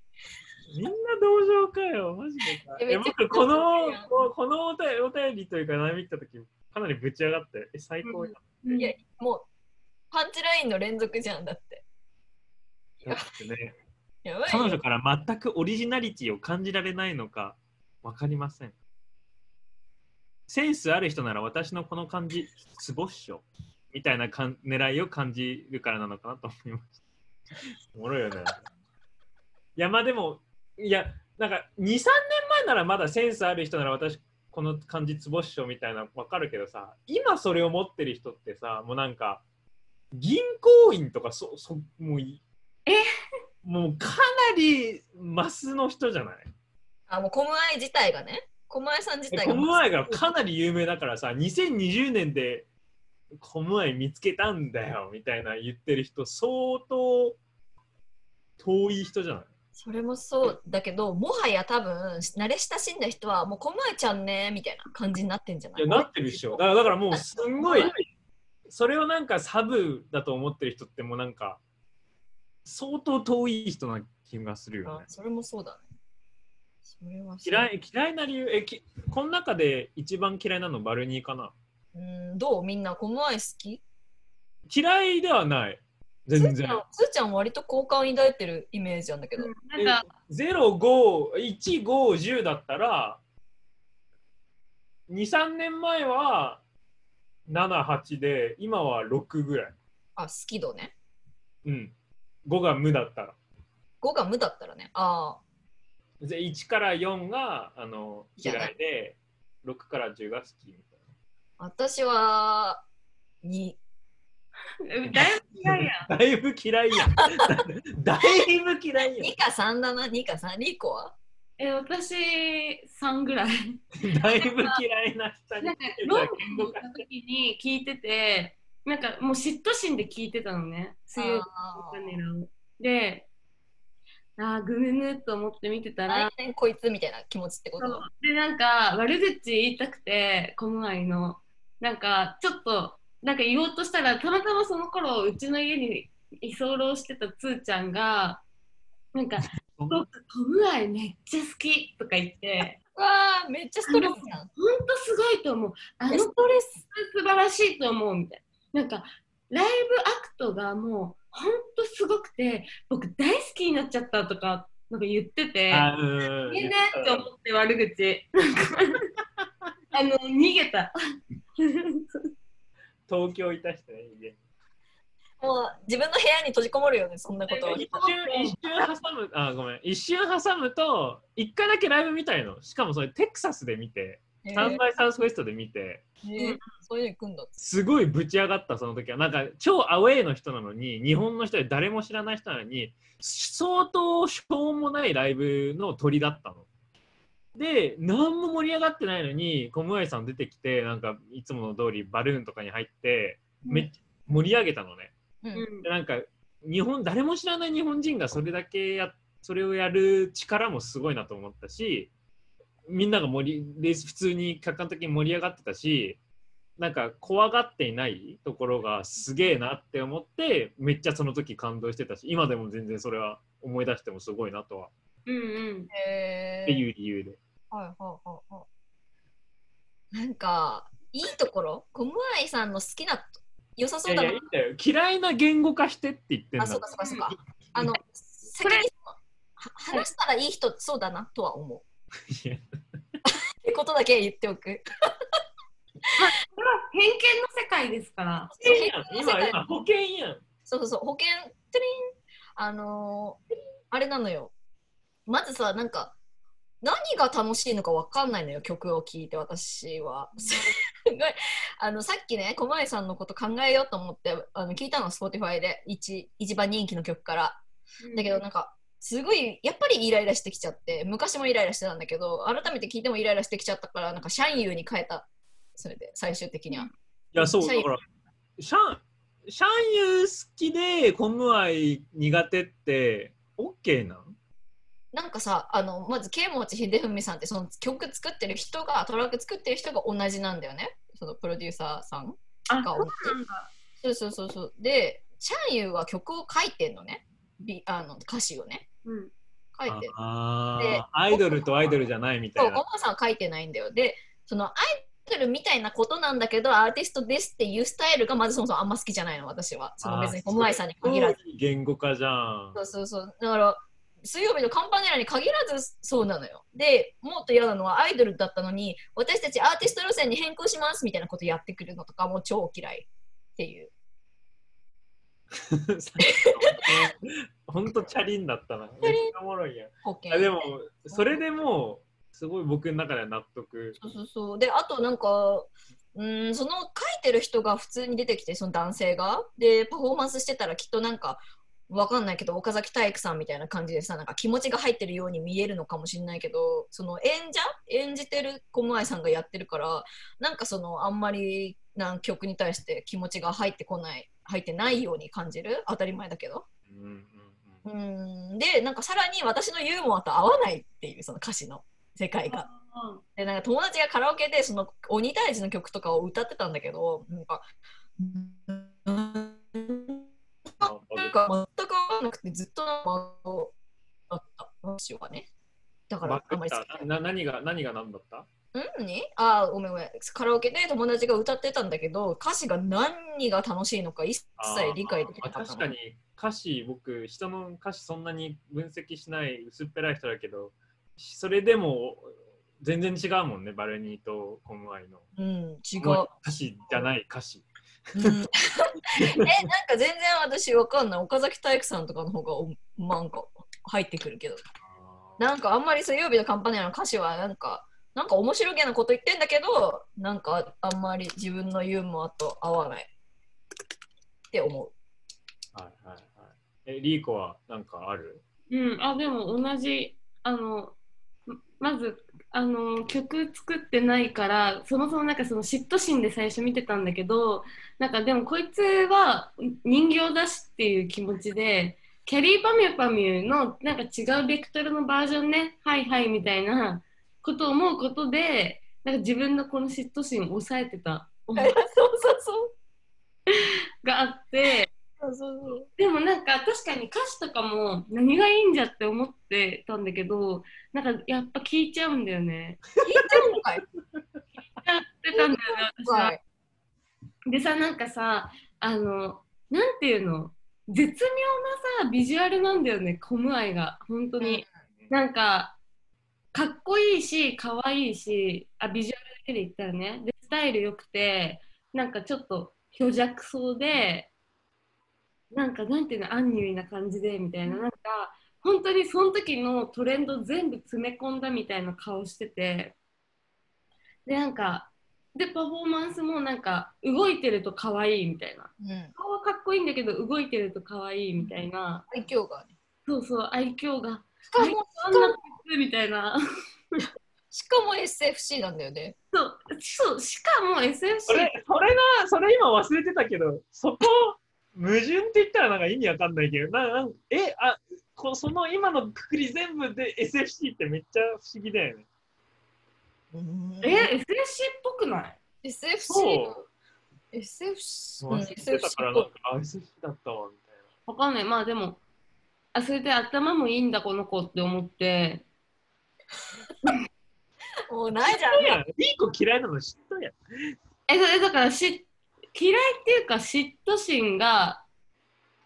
Speaker 3: みんな同情かよ、マジでか。え、僕、このここのお便りお便りというか、悩み来たとき、かなりぶち上がって、え、最高や。
Speaker 1: いや、もう、パンチラインの連続じゃんだって。
Speaker 3: だってね、
Speaker 1: やばい
Speaker 3: 彼女
Speaker 1: よ。
Speaker 3: から全くオリジナリティを感じられないのか、わかりません。センスある人なら私のこの感じ、ツボっしょみたいなかん狙いを感じるからなのかなと思いました。おもろいよね。いや、まあでも、いや、なんか2、3年前ならまだセンスある人なら私、この感じツボっしょみたいなわかるけどさ、今それを持ってる人ってさ、もうなんか、銀行員とかそ、そもうい
Speaker 2: え？
Speaker 3: もうかなりマスの人じゃない？
Speaker 1: あ、もうコムアイ自体がね。コムアイさん自体が。
Speaker 3: がかなり有名だからさ、2020年でコムアイ見つけたんだよみたいな言ってる人、相当遠い人じゃない？
Speaker 1: それもそうだけど、もはや多分、慣れ親しんだ人は、もうコムアイちゃんねみたいな感じになってんじゃない？
Speaker 3: いや、なってるでしょ。だからだからもうすんごい、それをなんかサブだと思ってる人ってもうなんか、相当遠い人な気がするよね。
Speaker 1: あそれもそうだね。それはそう
Speaker 3: 嫌い嫌いな理由、え、きこの中で一番嫌いなのバルニーかな？
Speaker 1: うん、どう？みんなコムアイ好き？
Speaker 3: 嫌いではない。
Speaker 1: つ
Speaker 3: 全然。
Speaker 1: ーちゃん、つーちゃん割と好感抱いてるイメージなんだけど。
Speaker 2: なんか、
Speaker 3: 0、5、1、5、10だったら、2、3年前は7、8で、今は6ぐらい。
Speaker 1: あ、好き度ね。
Speaker 3: うん。5が無だったら。
Speaker 1: 5が無だったらね。ああ、
Speaker 3: で1から4があの
Speaker 1: じゃない
Speaker 3: 嫌いで、6から10が好きみたい
Speaker 1: 私は2。
Speaker 2: だいぶ嫌いやん。
Speaker 3: だいぶ嫌いやん。だいぶ嫌いや
Speaker 1: 2か3だな、2か3。リコは？
Speaker 2: え、私、3ぐらい。
Speaker 3: ん。だいぶ嫌いな人に
Speaker 2: なんか、ロンドンに行った時に聞いてて、なんかもう嫉妬心で聞いてたのね。水曜日の
Speaker 1: あ
Speaker 2: カネラを。で、あーぐぬぬと思って見てたら
Speaker 1: こいつみたいな気持ちってこと？
Speaker 2: で、なんか悪口言いたくて、この愛の、なんかちょっと、なんか言おうとしたら、たまたまその頃、うちの家に居候してたつーちゃんが、なんか、僕、トムアイめっちゃ好きとか言って、
Speaker 1: うわー、めっちゃストレスじゃん。
Speaker 2: ほんとすごいと思う。あの
Speaker 1: ストレス。
Speaker 2: 素晴らしいと思うみたいな。なんかライブアクトがもうほんとすごくて僕大好きになっちゃったとかなんか言ってていいねって思って悪口。あの逃げた。
Speaker 3: 東京いた人ね、家に
Speaker 1: もう自分の部屋に閉じこもるよね、そんなこと。は。
Speaker 3: 一瞬、一瞬挟む、あ、ごめん、一瞬挟むと、一回だけライブ見たいの。しかもそれテキサスで見て、
Speaker 1: えー
Speaker 3: サンバイサウスウェストで見て、
Speaker 1: えーそういうの行くんだ。
Speaker 3: すごいぶち上がった、その時は。なんか、超アウェーの人なのに、日本の人で誰も知らない人なのに、相当しょうもないライブの鳥だったの。で、何も盛り上がってないのに、コムアイさん出てきて、なんか、いつもの通りバルーンとかに入って、めっちゃ盛り上げたのね。
Speaker 1: うん
Speaker 3: なんか日本誰も知らない日本人がそれだけやそれをやる力もすごいなと思ったしみんなが盛りで普通に客観的に盛り上がってたしなんか怖がっていないところがすげえなって思ってめっちゃその時感動してたし今でも全然それは思い出してもすごいなとは
Speaker 2: うんうん
Speaker 1: えー
Speaker 3: っていう理由で。
Speaker 1: はいはいはいはい。なんか、いいところ、コムアイさんの好きな、良さ
Speaker 3: い
Speaker 1: そうだな
Speaker 3: やいやいいんだよ嫌いな言語化してって言ってんだ
Speaker 1: あ、そうかそうかそうか。あの、先には話したらいい人、そうだなとは思う。
Speaker 3: いや。
Speaker 1: ってことだけ言っておく。
Speaker 2: これは偏見の世界ですから。
Speaker 3: 保険やん。今今保険やん。
Speaker 1: そうそうそう、保険、トゥリン、あのーあれなのよ。まずさ、なんか、何が楽しいのか分かんないのよ、曲を聴いて、私は。す ごい、あの、さっきね、小前さんのこと考えようと思って、あの聞いたの、Spotify で、一一番人気の曲から。だけど、なんか、すごい、やっぱりイライラしてきちゃって、昔もイライラしてたんだけど、改めて聞いてもイライラしてきちゃったから、なんか、シャンユーに変えた。それで、最終的には。
Speaker 3: いや、そう、だから、シャン、シャンユー好きでコムアイ苦手って、OK なん
Speaker 1: なんかさ、あの、まず、ケイモチ秀文さんって、その曲作ってる人が、トラック作ってる人が同じなんだよね？そのプロデューサーさん
Speaker 2: あ
Speaker 1: が
Speaker 2: そうなんだ
Speaker 1: そうそうそうそう。で、シャンユーは曲を書いてんのね。ビあの歌詞をね。
Speaker 2: うん
Speaker 1: 書いてる。
Speaker 3: あ
Speaker 1: で
Speaker 3: あ、アイドルとアイドルじゃないみた
Speaker 1: そう、
Speaker 3: いな。
Speaker 1: ゴマさんは書いてないんだよ。で、そのアイドルみたいなことなんだけど、アーティストですっていうスタイルがまずそもそもあんま好きじゃないの、私は。その別にコムアイさんに限らず。
Speaker 3: ず。言語化じゃん。
Speaker 1: そうそうそう。だから、水曜日のカンパネラに限らずそうなのよ。で、もっと嫌なのはアイドルだったのに、私たちアーティスト路線に変更しますみたいなことやってくるのとかも超嫌いっていう。
Speaker 3: 本当チャリンだったな。めっちゃおもろいやん。あでも、それでもう、すごい僕の中では納得。
Speaker 1: そうそうそう。で、あとなんか、うん、その書いてる人が普通に出てきて、その男性が。で、パフォーマンスしてたらきっとなんか、わかんないけど、岡崎体育さんみたいな感じでさ、なんか気持ちが入ってるように見えるのかもしれないけど、その演者？演じてるコムアイさんがやってるから、なんかそのあんまりな曲に対して気持ちが入ってこない、入ってないように感じる？当たり前だけど。
Speaker 3: うんうんうん。
Speaker 1: うん。で、なんかさらに私のユーモアと合わないっていう、その歌詞の。世界が。でなんか友達がカラオケでその鬼退治の曲とかを歌ってたんだけどなんかなんか全く分かんなくてずっとだった。私はね。だからあんまり好き
Speaker 3: な何が何が何だった？
Speaker 1: うん？にあーごめんごめん。カラオケで友達が歌ってたんだけど歌詞が何が楽しいのか一切理解できなか
Speaker 3: あ
Speaker 1: ったの。
Speaker 3: 確かに。歌詞僕人の歌詞そんなに分析しない薄っぺらい人だけどそれでも全然違うもんねバルニーとコムアイの。
Speaker 1: うん違う、
Speaker 3: 歌詞じゃない歌詞。
Speaker 1: うん。えなんか全然私わかんない。岡崎体育さんとかの方がおなんか入ってくるけど。なんかあんまり水曜日のカンパネラの歌詞はなんか、なんか面白げなこと言ってんだけど、なんかあんまり自分のユーモアと合わないって思う。
Speaker 3: はいはい。え、リーコはなんかある？
Speaker 2: うん、あでも同じあのままずあの曲作ってないからそもそもなんかその嫉妬心で最初見てたんだけどなんかでもこいつは人形だしっていう気持ちでキャリーパミュパミュのなんか違うベクトルのバージョンねはいはいみたいなことを思うことでなんか自分のこの嫉妬心を抑えてた
Speaker 1: そうそうそう。
Speaker 2: があって。
Speaker 1: そうそうそう。
Speaker 2: でもなんか確かに歌詞とかも何がいいんじゃって思ってたんだけどなんかやっぱ聞いちゃうんだよね。
Speaker 1: 聞いてるのかい
Speaker 2: やってたんだよね私は
Speaker 1: は。い。
Speaker 2: でさなんかさあのなんていうの？絶妙なさビジュアルなんだよねコムアイが本当に。なんかかっこいいし可愛いしあビジュアルだけで言ったらね。でスタイル良くてなんかちょっと虚弱そうでなんかなんていうのアンニュイな感じでみたいな。なんか本当にその時のトレンド全部詰め込んだみたいな顔してて。でなんかでパフォーマンスもなんか動いてると可愛いみたいな。
Speaker 1: うん。
Speaker 2: 顔はかっこいいんだけど動いてると可愛いみたいな。
Speaker 1: 愛嬌がね。
Speaker 2: そうそう愛嬌がみたいな。
Speaker 1: しかも SFC なんだよね。
Speaker 2: そう、そう、しかも SFC
Speaker 3: それ、それな、それ今忘れてたけど、そこ、矛盾って言ったらなんか意味わかんないけど、なえ、あこその今のくくり全部で SFC ってめっちゃ不思議だよね。
Speaker 2: え、SFC っぽくない
Speaker 1: ？SFC
Speaker 3: そ
Speaker 1: SFC
Speaker 3: 忘れてたから、なんか、あ、SFC だったわ、みたい
Speaker 2: わかんない。まあでも、あ、それで頭もいいんだ、この子って思って。
Speaker 1: もうないじゃ
Speaker 3: な。
Speaker 1: ん
Speaker 3: い。や、いい子嫌いなの知ったやん。
Speaker 2: え、それだからし、嫌いっていうか嫉妬心が、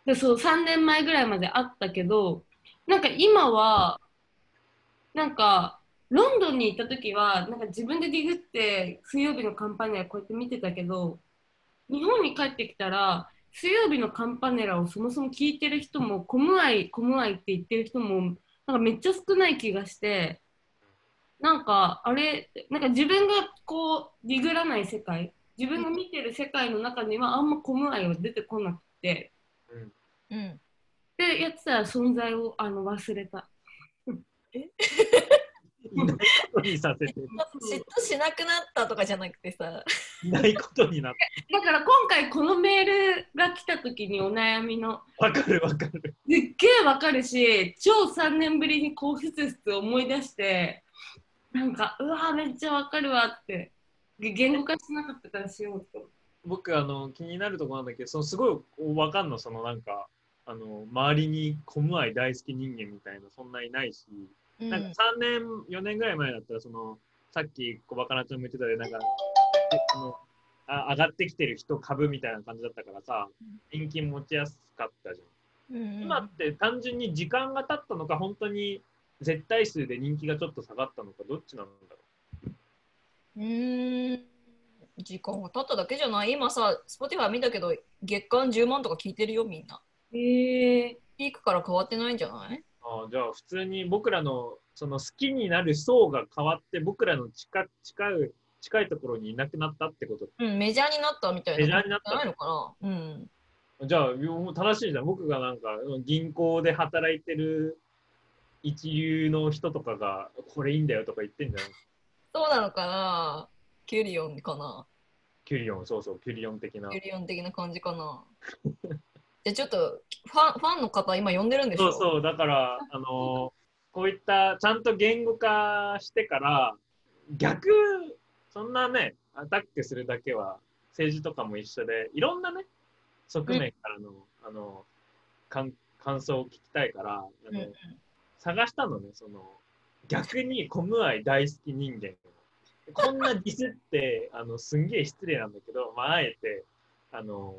Speaker 2: でそう3年前ぐらいまであったけど、なんか今は、なんか、ロンドンに行った時は、なんか自分でディグって水曜日のカンパネラこうやって見てたけど、日本に帰ってきたら、水曜日のカンパネラをそもそも聞いてる人も、コムアイ、コムアイって言ってる人も、なんかめっちゃ少ない気がして、なんかあれ、なんか自分がこう、ディグらない世界、自分が見てる世界の中にはあんまコムアイは出てこなくて、
Speaker 1: うん。
Speaker 2: で、やってたら存在をあの忘れた。
Speaker 3: いないことにさせて、
Speaker 1: 嫉妬しなくなったとかじゃなくてさ、
Speaker 3: いないことになっ
Speaker 2: だから今回このメールが来た時にお悩みの
Speaker 3: た。わかるわかる。
Speaker 2: すっげえわかるし超3年ぶりにこうふつふつ思い出してなんかうわーめっちゃわかるわって。げ言語化しなかったからしようと。
Speaker 3: 僕あの気になるところなんだけどそのすごいわかんの。そのなんかあの周りにコムアイ大好き人間みたいなそんないないし、
Speaker 1: うん。
Speaker 3: なんか3年4年ぐらい前だったらそのさっき小バカなちゃんも言ってたようになんかえあのあ上がってきてる人株みたいな感じだったからさ人気持ちやすかったじゃん。
Speaker 1: うん。
Speaker 3: 今って単純に時間が経ったのか本当に絶対数で人気がちょっと下がったのかどっちなんだろ
Speaker 1: う。ーん。時間が経っただけじゃない。今さ Spotify 見たけど月間10万とか聞いてるよみんな
Speaker 2: へえ
Speaker 1: ピークから変わってないんじゃない？う
Speaker 3: ああじゃあ普通に僕らのその好きになる層が変わって僕らの近近い近いところにいなくなったってこと？
Speaker 1: うんメジャーになったみたいな
Speaker 3: メジャーになった？
Speaker 1: じゃないのかな？うん。
Speaker 3: じゃあもう正しいじゃん。僕がなんか銀行で働いてる一流の人とかがこれいいんだよとか言ってんじゃない
Speaker 1: そうなのかな？キュリオンかな？
Speaker 3: キュリオンそうそうキュリオン的な。
Speaker 1: キュリオン的な感じかな？じゃあちょっとファンファンの方今呼んでるんでしょ？
Speaker 3: そうそうだからあのこういったちゃんと言語化してから逆そんなねアタックするだけは政治とかも一緒でいろんなね側面からの,、あの感感想を聞きたいからあの、
Speaker 1: うんうん
Speaker 3: 探したのねその逆にコムアイ大好き人間こんなディスって あのすんげえ失礼なんだけど、まあ、あえてあの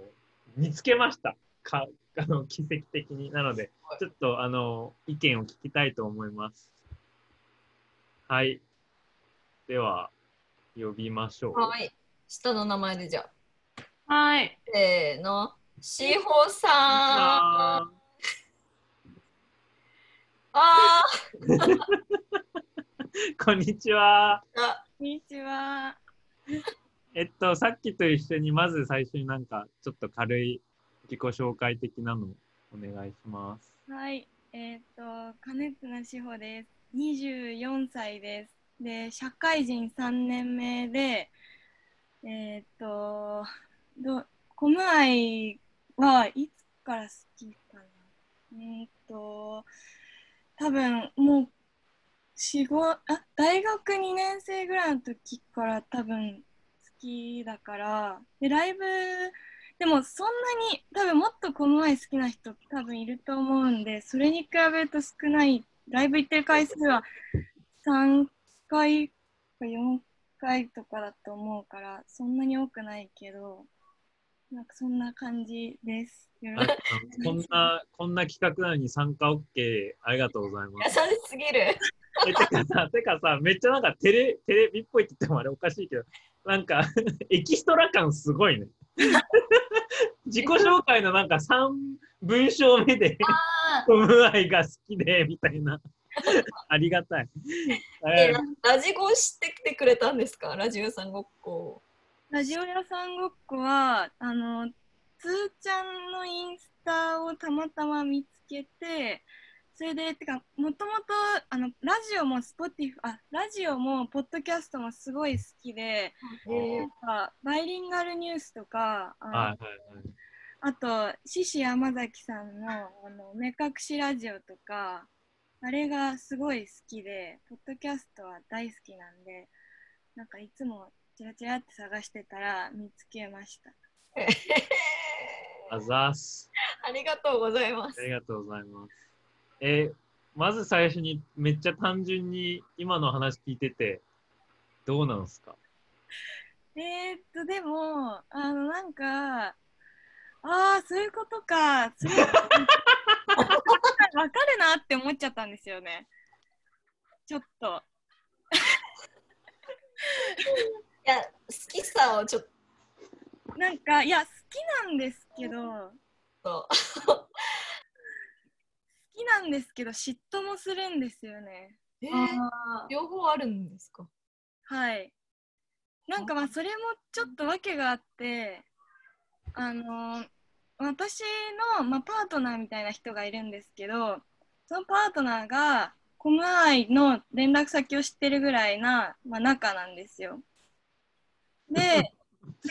Speaker 3: 見つけました。か あの奇跡的に。なので
Speaker 1: はい。
Speaker 3: ちょっとあの意見を聞きたいと思います。はい。では呼びましょう。
Speaker 1: はい。下の名前でじゃ
Speaker 2: はい。
Speaker 1: あせーの。しほさん
Speaker 3: あ こんにちは
Speaker 1: ーあ
Speaker 4: こんにちは。
Speaker 3: えっとさっきと一緒にまず最初になんかちょっと軽い自己紹介的なのお願いします。
Speaker 5: はい、えっ、と、金綱志保です。24歳です。で、社会人3年目で、えっ、と、ど、コムアイはいつから好きかなえっ、と、多分もう、四五あ、大学2年生ぐらいの時から多分好きだから、で、ライブ、でもそんなに多分もっとこの前好きな人多分いると思うんでそれに比べると少ないライブ行ってる回数は3回か4回とかだと思うからそんなに多くないけど。なんかそんな感じです。
Speaker 3: こんな、こんな企画なのに参加 OK、ありがとうございま
Speaker 1: 優
Speaker 3: す。
Speaker 1: しすぎる。
Speaker 3: え、てかさ、てかさ、めっちゃなんかテレテレビっぽいって言ってもあれおかしいけど、なんか エキストラ感すごいね。自己紹介のなんか3文章目で、
Speaker 1: あ
Speaker 3: コムアイが好きで、みたいな。ありがたい。
Speaker 1: ーえ
Speaker 3: え
Speaker 1: ラジゴしてきてくれたんですか？ラジオさんごっこ。
Speaker 5: ラジオ屋さんごっこはあのつーちゃんのインスタをたまたま見つけてそれでてかもともとあのラジオもスポティフあラジオもポッドキャストもすごい好きで
Speaker 1: え
Speaker 5: なんかバイリンガルニュースとかあの
Speaker 3: はいはいはい。
Speaker 5: あと獅子山崎さんのあの目隠しラジオとかあれがすごい好きでポッドキャストは大好きなんでなんかいつもチラチラって探してたら見つけました。
Speaker 1: ー
Speaker 3: あざーす。
Speaker 1: ありがとうございます
Speaker 3: あ。りがとうございます。えまず最初にめっちゃ単純に今の話聞いてて、どうなんですか？
Speaker 5: えー、っとでもあのなんかああそういうことかそれわかるなって思っちゃったんですよねちょっと
Speaker 1: いや、好きさをちょっ
Speaker 5: なんかいや好きなんですけど。
Speaker 1: と。
Speaker 5: 好きなんですけど嫉妬もするんですよね。
Speaker 1: えー
Speaker 5: あ
Speaker 1: 両方あるんですか？
Speaker 5: はい。なんかまあそれもちょっと訳があってあの私の、まあ、パートナーみたいな人がいるんですけどそのパートナーがコムアイの連絡先を知ってるぐらいな、まあ、仲なんですよでパ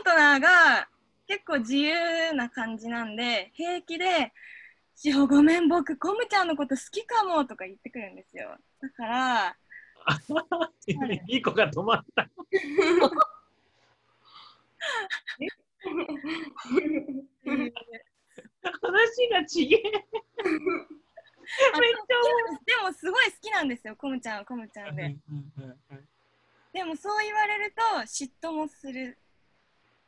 Speaker 5: ートナーが結構自由な感じなんで平気で「しおごめん僕コムちゃんのこと好きかも」とか言ってくるんですよだから
Speaker 3: いい子が止まった。話がちげえ。めっち
Speaker 5: あ
Speaker 3: ゃ
Speaker 5: でもすごい好きなんですよコムちゃんはコムちゃんででもそう言われると嫉妬もする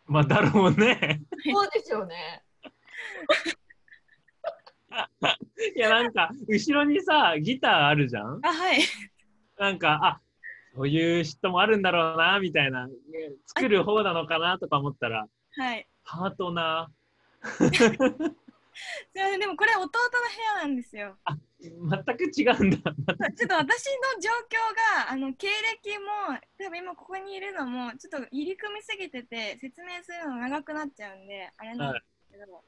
Speaker 3: まあだろうね。
Speaker 1: そうでしょうね。
Speaker 3: いやなんか後ろにさギターあるじゃん？
Speaker 5: あはい
Speaker 3: なんかあそういう嫉妬もあるんだろうなみたいな作る方なのかなとか思ったら
Speaker 5: はい
Speaker 3: パートナ
Speaker 5: すいませんでもこれ弟の部屋なんですよ
Speaker 3: ー全く違うんだ。
Speaker 5: ちょっと私の状況があの経歴も多分今ここにいるのもちょっと入り組みすぎてて説明するの長くなっちゃうんであれなんですけど、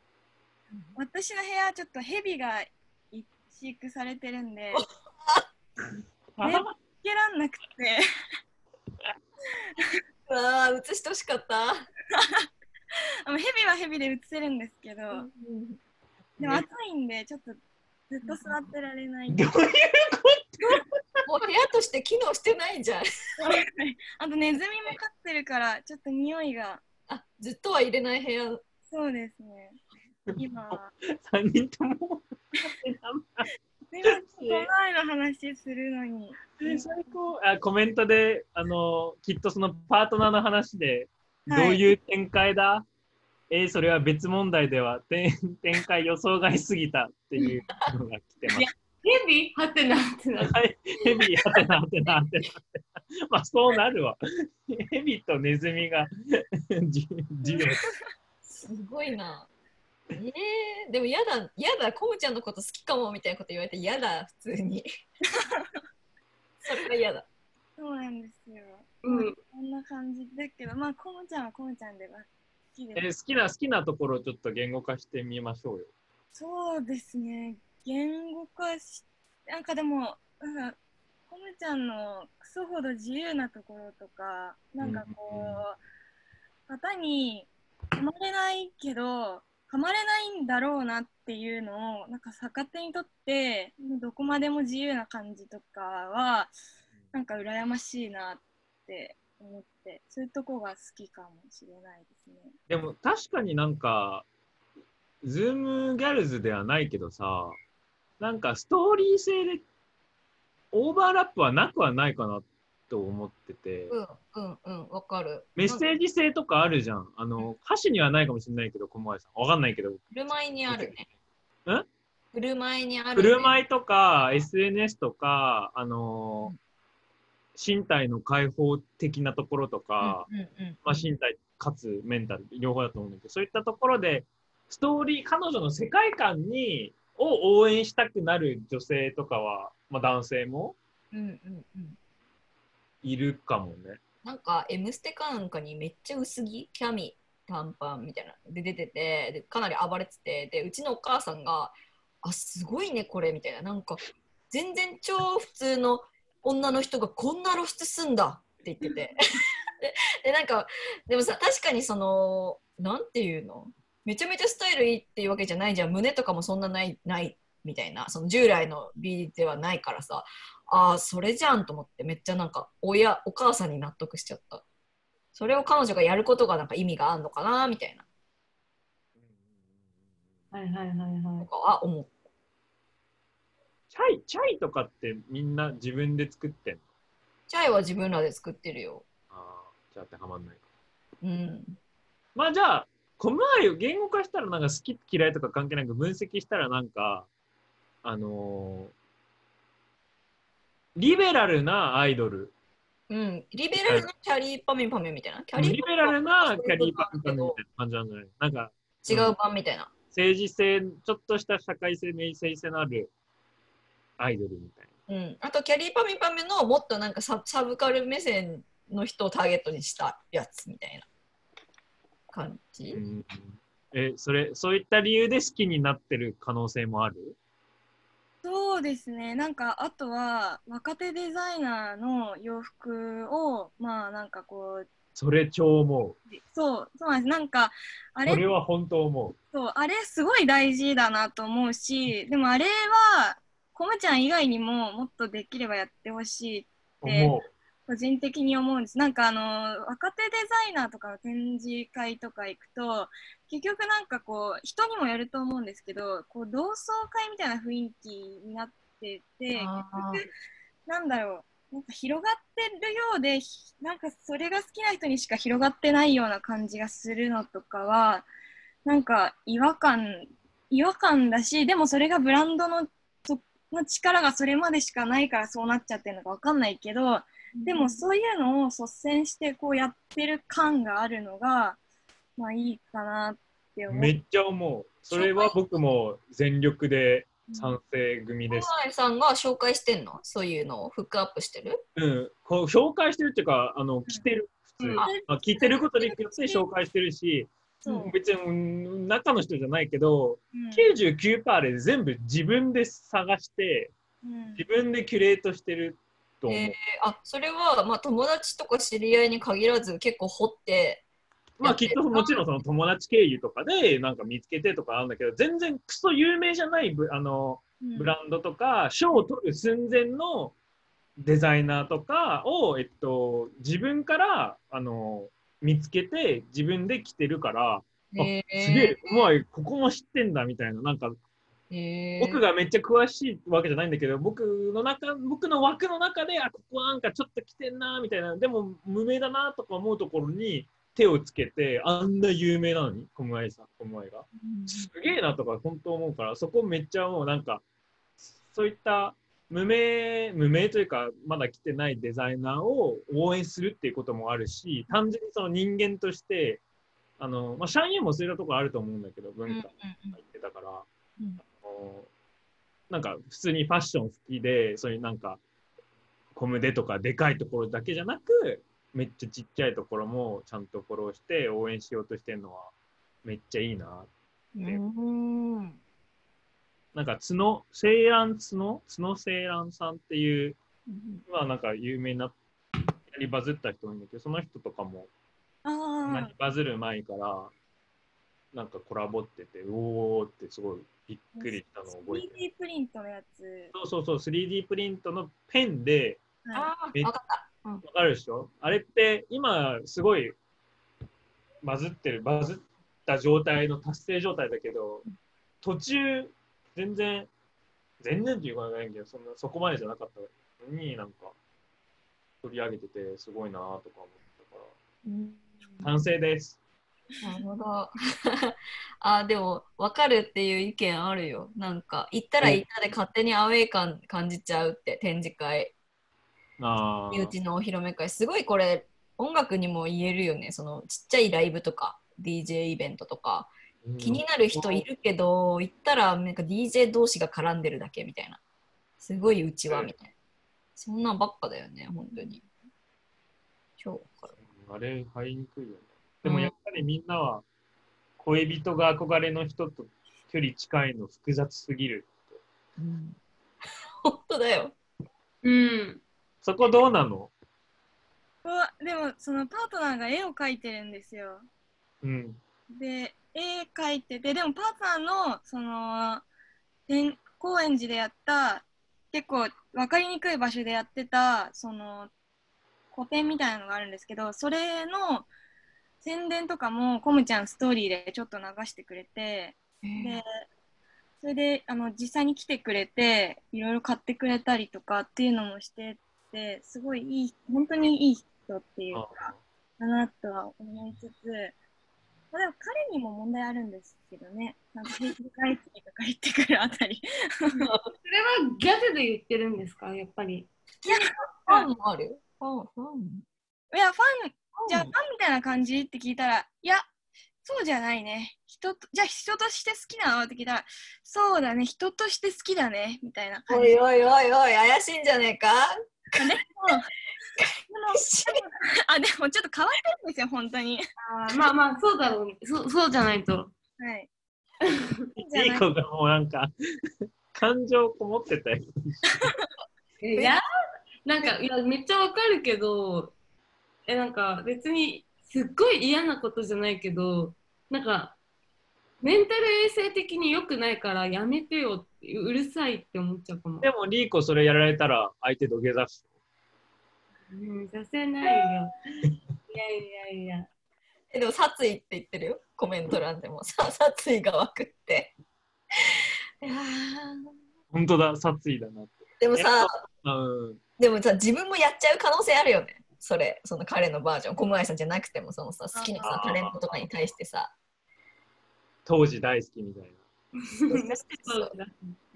Speaker 5: 私の部屋ちょっとヘビがい飼育されてるんでねつけらんなくて
Speaker 1: うわあ、映してほしかった。
Speaker 5: あのヘビはヘビで映せるんですけど、でも暑いんでちょっとずっと座ってられない。
Speaker 3: どういう
Speaker 1: もう部屋として機能してないじゃん。
Speaker 5: あとネズミも飼ってるからちょっと匂いが。
Speaker 1: あ、ずっとは入れない部屋。
Speaker 5: そうですね。今。は
Speaker 3: 三人とも。
Speaker 5: すいませんこの前の話するのに。
Speaker 3: 最高。あコメントであのきっとそのパートナーの話でどう
Speaker 5: はい
Speaker 3: いう展開だ、えーそれは別問題では展 展開予想外すぎたっていうのが来てます
Speaker 2: いや。ヘビ？はてなってな。
Speaker 3: はい、ヘビはてなはてなはてな。まあそうなるわ。ヘビとネズミがじ授業
Speaker 1: すごいな。えー、でもやだ、やだ、コムちゃんのこと好きかもみたいなこと言われてやだ、普通に。それが嫌だ。
Speaker 5: そうなんですよ
Speaker 2: うん。
Speaker 5: こんな感じだけどまあコムちゃんはコムちゃんでき
Speaker 3: え
Speaker 5: です。
Speaker 3: 好きな好きなところをちょっと言語化してみましょうよ。
Speaker 5: そうですね。言語化し、なんかでも、なんか、コムちゃんのクソほど自由なところとか、なんかこう、型にはまれないけど、はまれないんだろうなっていうのを、なんか逆手にとって、どこまでも自由な感じとかは、なんか羨ましいなって思って、そういうとこが好きかもしれないですね。
Speaker 3: でも確かになんか、 Zoomgals ではないけどさ、なんかストーリー性でオーバーラップはなくはないかなと思ってて、
Speaker 1: うんうんうん、わかる。
Speaker 3: メッセージ性とかあるじゃん。あの、歌詞にはないかもしれないけど、コムアイさん。わかんないけど。
Speaker 1: 振る舞いにあるね。
Speaker 3: ん
Speaker 1: 振る舞いにある、
Speaker 3: 振
Speaker 1: ね。
Speaker 3: る舞いとか、SNS とか、あのー身体の開放的なところとか、
Speaker 1: うんうんうん、
Speaker 3: まあ、身体かつメンタル両方だと思うんだけどそういったところでストーリー彼女の世界観にを応援したくなる女性とかは、まあ、男性も
Speaker 1: うんうんうん。
Speaker 3: いるかもね。
Speaker 1: なんか、M ステかなんかにめっちゃ薄着、キャミ、短パンみたいなで出ててで、かなり暴れてて、で、うちのお母さんが、あ、すごいね、これ、みたいな。なんか、全然超普通の女の人がこんな露出すんだって言ってて。でで、なんか、でもさ、確かにその、なんていうの？めちゃめちゃスタイルいいっていうわけじゃないじゃん。胸とかもそんなない、ないみたいな、その従来の B ではないからさ、ああ、それじゃんと思って、めっちゃなんか、親、お母さんに納得しちゃった。それを彼女がやることがなんか意味があるのかな、みたいな、
Speaker 2: はいはいはいはい。
Speaker 1: とかは思う。
Speaker 3: チャイチャイとかってみんな自分で作ってんの？
Speaker 1: チャイは自分らで作ってるよ。
Speaker 3: ああ、じゃあ当てはまんないか。
Speaker 1: うん。
Speaker 3: まあじゃあ、コムアイを言語化したらなんか好き嫌いとか関係なく分析したらなんか、あのーリベラルなアイドル
Speaker 1: うん。リベラルのキャリーパミュパミュみたいな？キャリー
Speaker 3: リベラルなキャリーパ
Speaker 1: パ
Speaker 3: ンパンみたいな感じなんじゃない？なんか、
Speaker 1: 違う版みたいな。
Speaker 3: 政治性、ちょっとした社会性、明性性のあるアイドルみたい
Speaker 1: うん。あと、キャリーパミュパミュのもっとなんかササブカル目線の人をターゲットにしたやつみたいな感じ？
Speaker 3: な。うん、え、それ、そういった理由で好きになってる可能性もある？
Speaker 5: そうですね。なんか、あとは、若手デザイナーの洋服を、まあ、なんかこう、
Speaker 3: それ超思
Speaker 5: そう、そうなんです。なんか、あ
Speaker 3: う。
Speaker 5: れ
Speaker 3: それは本当思
Speaker 5: そう、あれすごい大事だなと思うし、でもあれは、コムちゃん以外にももっとできればやってほしい、
Speaker 3: う。思う。
Speaker 5: 個人的に思うんです。なんかあの、若手デザイナーとかの展示会とか行くと、結局なんかこう、人にもよると思うんですけど、こう、同窓会みたいな雰囲気になってて、
Speaker 1: あー
Speaker 5: なんだろう、なんか広がってるようで、ひなんかそれが好きな人にしか広がってないような感じがするのとかは、なんか違和感、違和感だし、でもそれがブランドのその力がそれまでしかないからそうなっちゃってるのかわかんないけど、でもそういうのを率先してこうやってる感があるのが、まあいいかなって思う。
Speaker 3: めっちゃ思う。それは僕も全力で賛成組です。
Speaker 1: 小前さんが紹介してんの？そういうのをフックアップしてる？
Speaker 3: うん、こう紹介してるっていうか、あの着てる、普通、
Speaker 5: うん。
Speaker 3: あ着てることによって紹介してるし、別にうん中の人じゃないけど、
Speaker 5: うん。
Speaker 3: 99%で全部自分で探して、
Speaker 5: うん。
Speaker 3: 自分でキュレートしてると思う。
Speaker 1: えーあそれは、まあ、友達とか知り合いに限らず結構掘って
Speaker 3: まあきっともちろんその友達経由とかでなんか見つけてとかあるんだけど、全然クソ有名じゃないブあの
Speaker 5: うん。
Speaker 3: ブランドとか、賞を取る寸前のデザイナーとかを、えっと、自分からあの見つけて自分で着てるから、あ
Speaker 1: え
Speaker 3: すげえ、お前ここも知ってんだみたいな、なんか
Speaker 1: えー。
Speaker 3: 僕がめっちゃ詳しいわけじゃないんだけど、僕の中、僕の枠の中で、あ、ここなんかちょっと来てんなみたいな、でも無名だなとか思うところに手をつけて、あんな有名なのに、コムアイさん、コムアイが。すげえなとか本当思うから、そこめっちゃもう。なんか、そういった無名、無名というか、まだ来てないデザイナーを応援するっていうこともあるし、単純にその人間として、あの、まあ、シャンユーもそういったところあると思うんだけど、文化
Speaker 1: うん
Speaker 3: 入ってたから、
Speaker 1: うん
Speaker 3: あのなんか普通にファッション好きで、そういうなんか、コムデとかでかいところだけじゃなく、めっちゃちっちゃいところもちゃんとフォローして応援しようとしてるのはめっちゃいいな。
Speaker 1: うん。
Speaker 3: なんか角、セイラン角角セイランさんっていう、まあなんか有名な、やりバズった人もいるんだけど、その人とかも、
Speaker 5: あ
Speaker 3: にバズる前から、なんかコラボってて、おーってすごいびっくりしたのを覚えてる。
Speaker 5: 3D プリントのやつ。
Speaker 3: そうそうそう、3D プリントのペンで、
Speaker 5: は
Speaker 1: ああ、
Speaker 3: め
Speaker 1: わかった。
Speaker 3: わかるでしょ？あれって今すごいバズってる、バズった状態の達成状態だけど、途中全然、全然っていうかないけど、そんなそこまでじゃなかったのになんか取り上げててすごいなとか思ったか
Speaker 1: うん
Speaker 3: ら、完成です。
Speaker 1: なるほど。あでも分かるっていう意見あるよ。なんか行ったら行ったで勝手にアウェー感感じちゃうって展示会、
Speaker 3: あ
Speaker 1: 身内のお披露目会。すごいこれ音楽にも言えるよね。そのちっちゃいライブとか DJ イベントとか気になる人いるけど行ったらなんか DJ 同士が絡んでるだけみたいな。すごいうちわみたいな。そんなんばっかだよね、本当に。
Speaker 3: あれ入りにくいよね。でもやっぱりみんなは恋人が憧れの人と距離近いの複雑すぎるって。
Speaker 1: うん、本当だよ。
Speaker 2: うん。
Speaker 3: そこどうなの？
Speaker 5: うわでもそのパートナーが絵を描いてるんですよ。
Speaker 3: うん。
Speaker 5: で絵描いててでもパートナーのその天高円寺でやった結構分かりにくい場所でやってたその個展みたいなのがあるんですけどそれの宣伝とかもコムちゃんストーリーでちょっと流してくれてでそれであの実際に来てくれていろいろ買ってくれたりとかっていうのもしててすごいいい本当にいい人っていうかだなとは思いつつ、まあ、でも彼にも問題あるんですけどね。なんか平気とか言ってくるあたり。
Speaker 2: それはギャグで言ってるんですか？やっぱり。
Speaker 1: ファンもある？ファン、ファン？
Speaker 5: いやファンじゃあファンみたいな感じって聞いたらいやそうじゃないね。人とじゃあ人として好きなの？って聞いたらそうだね。人として好きだね。みたいな感じ。
Speaker 1: おいおいおいおい、怪しいんじゃねえか？
Speaker 5: あでもちょっと変わってるんですよ本当に
Speaker 2: あーまあまあ、そうだろう、ね。そうそうじゃないと。
Speaker 5: はい
Speaker 3: いい子がもうなんか感情こもってたよ。
Speaker 2: いや、なんか、いや、めっちゃわかるけど、え、なんか別に、すっごい嫌なことじゃないけど、なんか、メンタル衛生的に良くないからやめてよって、うるさいって思っちゃうかも。
Speaker 3: でもリーコそれやられたら相手土下座し
Speaker 2: うん、させないよ。いやいやいや。
Speaker 1: えでも殺意って言ってるよ、コメント欄でも。さ殺意が湧くって。いやー
Speaker 3: 本当だ、殺意だなって。
Speaker 1: でもさ、
Speaker 3: うん。
Speaker 1: でもさ、自分もやっちゃう可能性あるよね。それ、その彼のバージョン、コムアイさんじゃなくても、そのさ、好きなさタレントとかに対してさ、
Speaker 3: 当時大好きみたいな。
Speaker 1: そうい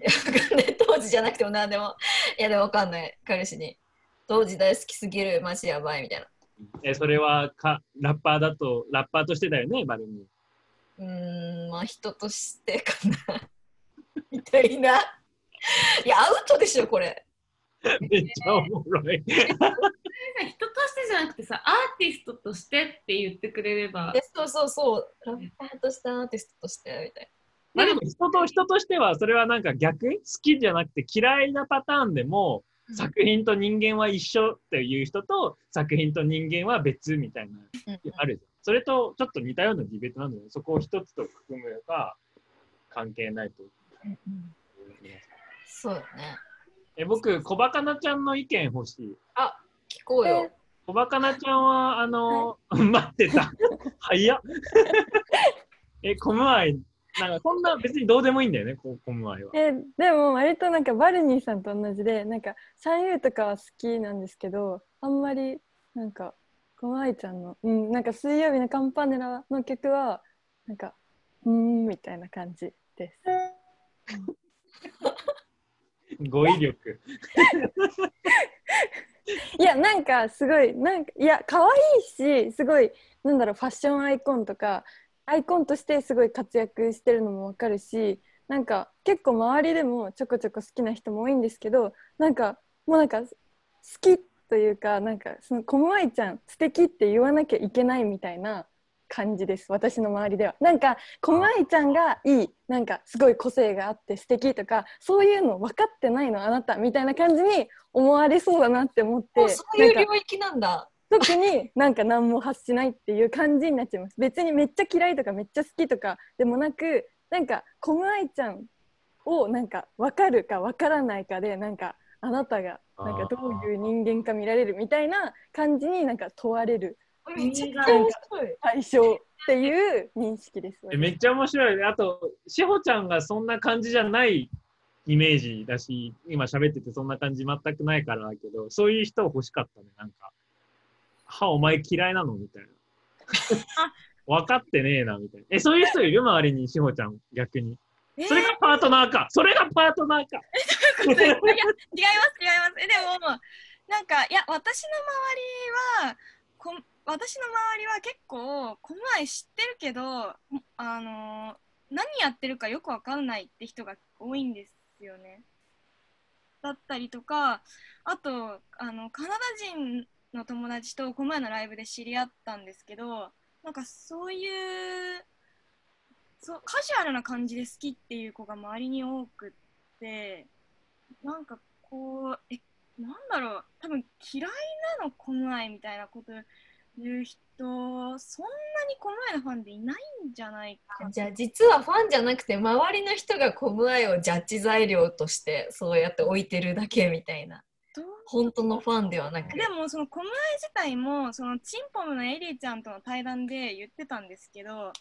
Speaker 1: やわかんない当時じゃなくても何でも、いやでもわかんない、彼氏に。当時大好きすぎる、マジやばいみたいな。
Speaker 3: え、それはかラッパーだと、ラッパーとしてだよね、バルニ
Speaker 1: うーん、まあ人としてかな。みたいな。いや、アウトでしょ、これ。
Speaker 3: ー。めっちゃおもろい。
Speaker 2: 人としてじゃなくてさ、アーティストとしてって言ってくれれば
Speaker 1: で。そうそうそう、ラッパーとしてアーティストとしてみたい
Speaker 3: まあでも人と人としてはそれはなんか逆？好きじゃなくて嫌いなパターンでも
Speaker 1: な。
Speaker 3: 作品と人間は一緒っていう人と作品と人間は別みたいな
Speaker 1: うん
Speaker 3: あるじゃん。それとちょっと似たようなディベートなんだよね。そこを一つと含むか関係ないと。
Speaker 1: そうだね。
Speaker 3: え僕、小バカなちゃんの意見欲しい。
Speaker 1: 聞こうよ。
Speaker 3: 小バカなちゃんは、あの、待ってた。早っ。え、コムアイ、なんかそんな別にどうでもいいんだよね、こコムアイは。
Speaker 4: えでも割となんかバルニーさんと同じでなんかシャンユーとかは好きなんですけどあんまりなんかこの愛ちゃんの、うん、なんか水曜日のカンパネラの曲はなんかうーんみたいな感じです。
Speaker 3: 語彙力。
Speaker 4: いやなんかすごいなんかいや可愛いしすごいなんだろうファッションアイコンとかアイコンとしてすごい活躍してるのもわかるしなんか結構周りでもちょこちょこ好きな人も多いんですけどなんかもうなんか好きというかなんかそのコムアイちゃん素敵って言わなきゃいけないみたいな感じです私の周りではなんかコムアイちゃんがいいなんかすごい個性があって素敵とかそういうの分かってないのあなたみたいな感じに思われそうだなって思って
Speaker 1: そういう領域なんだ。
Speaker 4: 特になんか何も発しないっていう感じになっちゃいます別にめっちゃ嫌いとかめっちゃ好きとかでもなくなんかコムアイちゃんをなんか分かるか分からないかでなんかあなたがなんかどういう人間か見られるみたいな感じになんか問われる
Speaker 1: めちゃくちゃ面白い。
Speaker 4: 対象っていう認識です。
Speaker 3: えめっちゃ面白いね。あと、しほちゃんがそんな感じじゃないイメージだし、今喋っててそんな感じ全くないからだけど、そういう人欲しかったね。なんか、は、お前嫌いなの？みたいな。分かってねえな、みたいな。え、そういう人いる？周りにしほちゃん、逆に。
Speaker 5: えー
Speaker 3: それがパートナーか。それがパートナーか。
Speaker 5: いや違います違いますえでもなんかいや私の周りはこ私の周りは結構この前知ってるけどあの何やってるかよくわかんないって人が多いんですよね。だったりとかあとあのカナダ人の友達とこの前のライブで知り合ったんですけどなんかそういうそうカジュアルな感じで好きっていう子が周りに多くってなんかこうえなんだろう多分嫌いなのこの愛みたいなこと言う人そんなにコムアイのファンでいないんじゃないか
Speaker 1: じゃあ実はファンじゃなくて周りの人がコムアイをジャッジ材料としてそうやって置いてるだけみたいな。本当のファンではなく
Speaker 5: でもそのコムアイ自体もその Chim↑Pom のエリーちゃんとの対談で言ってたんですけど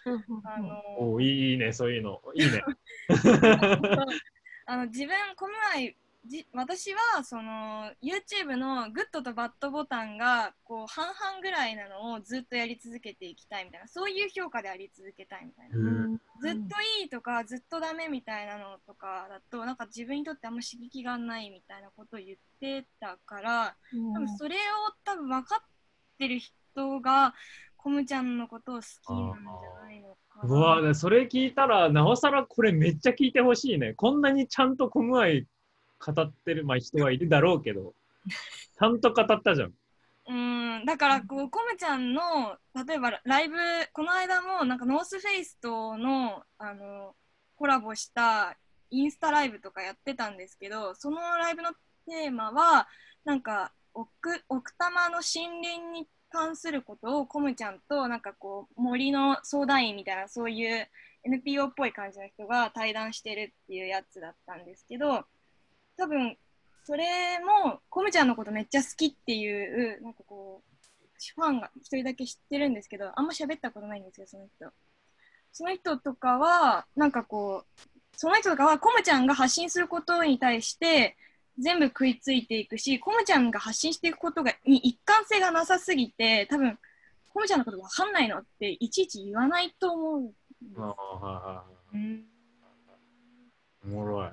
Speaker 5: あの
Speaker 3: おいいね、そういうの。いいね。
Speaker 5: あの自分コムアイじ私はその YouTube のグッドとバッドボタンがこう半々ぐらいなのをずっとやり続けていきたいみたいなそういう評価であり続けたいみたいなずっといいとかずっとダメみたいなのとかだとなんか自分にとってあんま刺激がないみたいなことを言ってたから多分それを多分分かってる人がコムちゃんのことを好きなんじゃないのか
Speaker 3: う
Speaker 5: な。
Speaker 3: わそれ聞いたら、なおさらこれめっちゃ聞いてほしいね。こんなにちゃんとコムアイ語ってる、まあ、人はいるだろうけど、ちゃんと語ったじゃん。
Speaker 5: うんだからこうコムちゃんの例えばライブこの間もなんか North Face とのあのコラボしたインスタライブとかやってたんですけどそのライブのテーマはなんか奥奥多摩の森林に関することをコムちゃんとなんかこう森の相談員みたいなそういう NPO っぽい感じの人が対談してるっていうやつだったんですけど多分それもコムちゃんのことめっちゃ好きっていうなんかこうファンが一人だけ知ってるんですけどあんま喋ったことないんですよその人。その人とかはなんかこうその人とかはコムちゃんが発信することに対して全部食いついていくしコムちゃんが発信していくことがに一貫性がなさすぎて多分コムちゃんのことわかんないのっていちいち言わないと思う
Speaker 3: ああはいはいはい。
Speaker 1: うん。
Speaker 3: おもろい。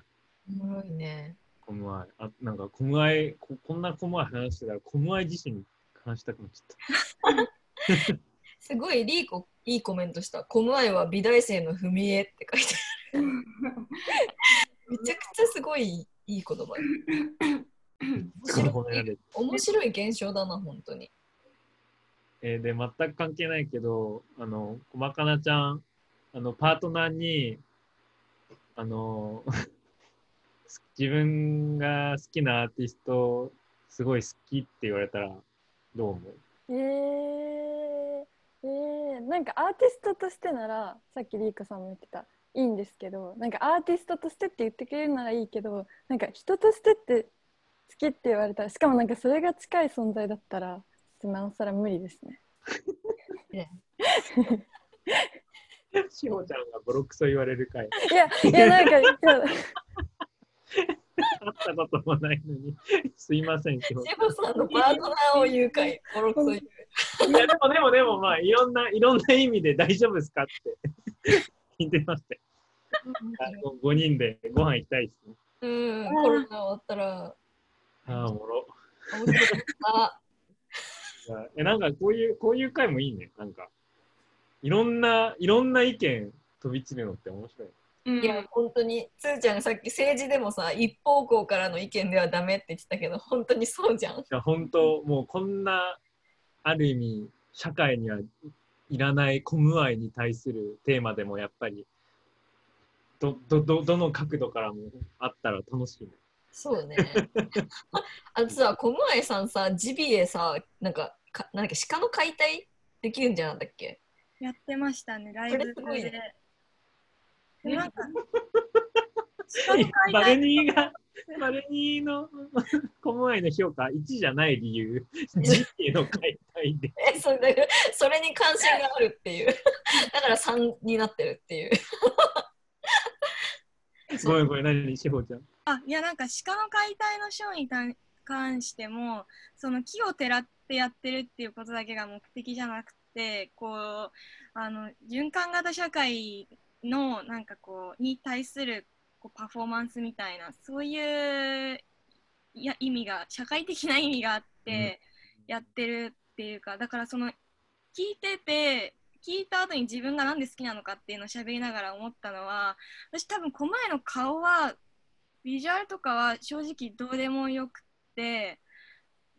Speaker 1: おもろいね
Speaker 3: コムアイ。あ、なんかコムアイ、ここんなコムアイ話してたら、コムアイ自身話したくなっちゃった。
Speaker 1: すごいいいコいいコメントした。コムアイは美大生の踏み絵って書いてある。めちゃくちゃすごいいい言葉。面白い現象だな本当に。
Speaker 3: えーで、全く関係ないけど、あの、こまかなちゃん、あの、パートナーに、あの、自分が好きなアーティスト、すごい好きって言われたら、どう思う？
Speaker 4: えー、えー、なんかアーティストとしてならさっきリーコさんも言ってたいいんですけどなんかアーティストとしてって言ってくれるならいいけどなんか人としてって好きって言われたらしかもなんかそれが近い存在だったらなおさら無理ですね。
Speaker 3: しほ ちゃんがボロクソ言われる回、
Speaker 4: い。やいやなんか
Speaker 3: 会ったこともないのに、すいません、しほ
Speaker 1: シェフさんのパートナーを言うかいボロクソ言う
Speaker 3: いや、でもでもでも、まあ、いろんな、いろんな意味で大丈夫ですかって聞いてましたよ。あ5人でご飯行きたいですね。
Speaker 1: うんコロナ終わったら
Speaker 3: ああ、おもろ。
Speaker 1: 面白かった
Speaker 3: え、なんかこういう、こういう回もいいね。なんか、いろんな、いろんな意見飛び散るのって面白い。
Speaker 2: うん
Speaker 1: いや本当につーちゃんがさっき政治でもさ一方向からの意見ではダメって言ってたけど本当にそうじゃん。
Speaker 3: いや本当もうこんなある意味社会にはいいらないコム愛に対するテーマでもやっぱりどどどどの角度からもあったら楽しいね。
Speaker 1: そうね。あとさ、小前さんさ、ジビエさ、なんか、かなんか鹿の解体できるんじゃなかったっけ？
Speaker 5: やってましたね、ライ
Speaker 1: そ
Speaker 5: ブ
Speaker 1: れすごいね
Speaker 5: で。なんか、
Speaker 3: バレ
Speaker 5: 体
Speaker 3: ニーが、バレニーのコム愛の評価1じゃない理由、時期の解体で。
Speaker 1: えそれでそれに関心があるっていう。だから3になってるっていう。
Speaker 3: ごめんごめん、何、志保ちゃん。
Speaker 5: あいやなんか鹿の解体のショーに関関してもその木をてらってやってるっていうことだけが目的じゃなくてこうあの循環型社会のなんかこうに対するこうパフォーマンスみたいなそういういや意味が社会的な意味があってやってるっていうかだからその聞いてて聞いた後に自分がなんで好きなのかっていうのを喋りながら思ったのは私多分狛江の顔はビジュアルとかは正直どうでもよくて